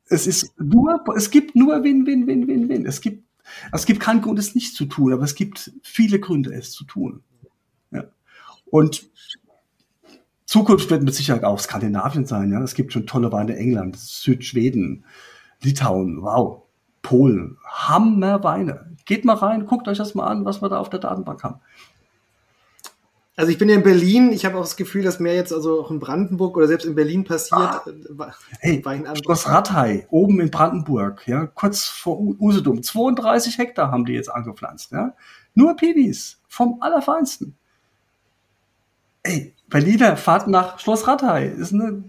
Es ist nur, es gibt nur Win, Win, Win, Win, Win. Es gibt, es gibt keinen Grund, es nicht zu tun, aber es gibt viele Gründe, es zu tun. Ja. Und Zukunft wird mit Sicherheit auch Skandinavien sein. Ja, es gibt schon tolle Weine England, Südschweden, Litauen. Wow, Polen. Hammerweine. Geht mal rein, guckt euch das mal an, was wir da auf der Datenbank haben. Also ich bin ja in Berlin, ich habe auch das Gefühl, dass mehr jetzt also auch in Brandenburg oder selbst in Berlin passiert. Ah, äh, hey, Schloss Rattay, oben in Brandenburg, ja, kurz vor Usedom. 32 Hektar haben die jetzt angepflanzt, ja. Nur Piwis, vom Allerfeinsten. Ey, Berliner, fahrt nach Schloss Rattay. Ist eine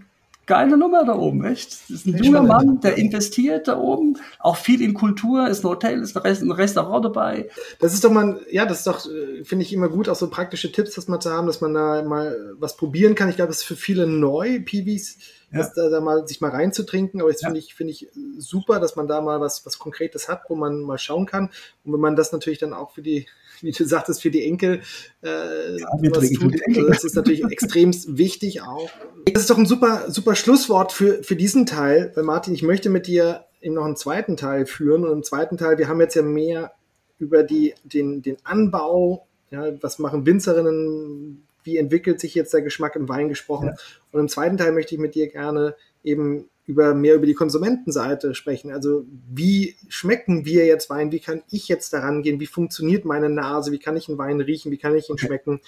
geile Nummer da oben, echt. Das ist ein Sehr junger Mann, der investiert da oben, auch viel in Kultur, ist ein Hotel, ist ein Restaurant dabei. Das ist doch mal, ja, das ist doch, äh, finde ich immer gut, auch so praktische Tipps, das mal zu haben, dass man da mal was probieren kann. Ich glaube, es ist für viele neu, Piwis, ja. da, da, mal sich mal reinzutrinken, aber jetzt ja. finde ich, finde ich super, dass man da mal was, was Konkretes hat, wo man mal schauen kann. Und wenn man das natürlich dann auch für die wie du sagtest, für die Enkel. Äh, ja, was tut. Enkel. Das ist natürlich extrem wichtig auch. Das ist doch ein super, super Schlusswort für, für diesen Teil, weil Martin, ich möchte mit dir eben noch einen zweiten Teil führen. Und im zweiten Teil, wir haben jetzt ja mehr über die, den, den Anbau, ja, was machen Winzerinnen, wie entwickelt sich jetzt der Geschmack im Wein gesprochen. Ja. Und im zweiten Teil möchte ich mit dir gerne eben über mehr über die Konsumentenseite sprechen. Also wie schmecken wir jetzt Wein? Wie kann ich jetzt daran gehen? Wie funktioniert meine Nase? Wie kann ich einen Wein riechen? Wie kann ich ihn okay. schmecken?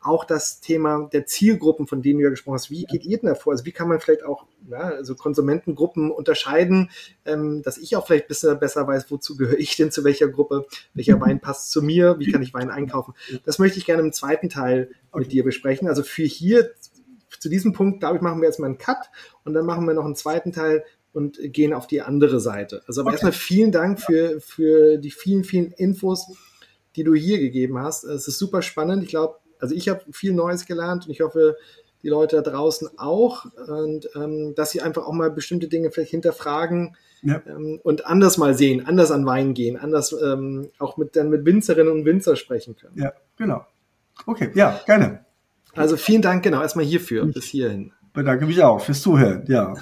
Auch das Thema der Zielgruppen, von denen du ja gesprochen hast. Wie geht ihr denn davor? Also wie kann man vielleicht auch ja, also Konsumentengruppen unterscheiden, ähm, dass ich auch vielleicht ein bisschen besser weiß, wozu gehöre ich denn zu welcher Gruppe? Welcher Wein passt zu mir? Wie kann ich Wein einkaufen? Das möchte ich gerne im zweiten Teil mit dir besprechen. Also für hier zu diesem Punkt, glaube ich, machen wir jetzt mal einen Cut und dann machen wir noch einen zweiten Teil und gehen auf die andere Seite. Also aber okay. erstmal vielen Dank für, für die vielen, vielen Infos, die du hier gegeben hast. Es ist super spannend. Ich glaube, also ich habe viel Neues gelernt und ich hoffe, die Leute da draußen auch. Und ähm, dass sie einfach auch mal bestimmte Dinge vielleicht hinterfragen ja. ähm, und anders mal sehen, anders an Wein gehen, anders ähm, auch mit, dann mit Winzerinnen und Winzer sprechen können. Ja, genau. Okay, ja, gerne. Also vielen Dank genau erstmal hierfür, bis hierhin. Bedanke mich auch fürs Zuhören, ja.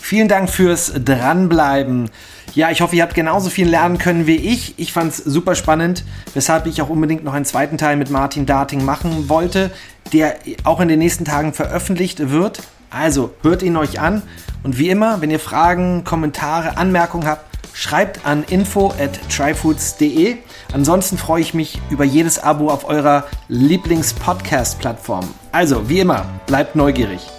Vielen Dank fürs Dranbleiben. Ja, ich hoffe, ihr habt genauso viel lernen können wie ich. Ich fand es super spannend, weshalb ich auch unbedingt noch einen zweiten Teil mit Martin Darting machen wollte, der auch in den nächsten Tagen veröffentlicht wird. Also hört ihn euch an und wie immer, wenn ihr Fragen, Kommentare, Anmerkungen habt, schreibt an info at tryfoods.de. Ansonsten freue ich mich über jedes Abo auf eurer Lieblings-Podcast-Plattform. Also, wie immer, bleibt neugierig.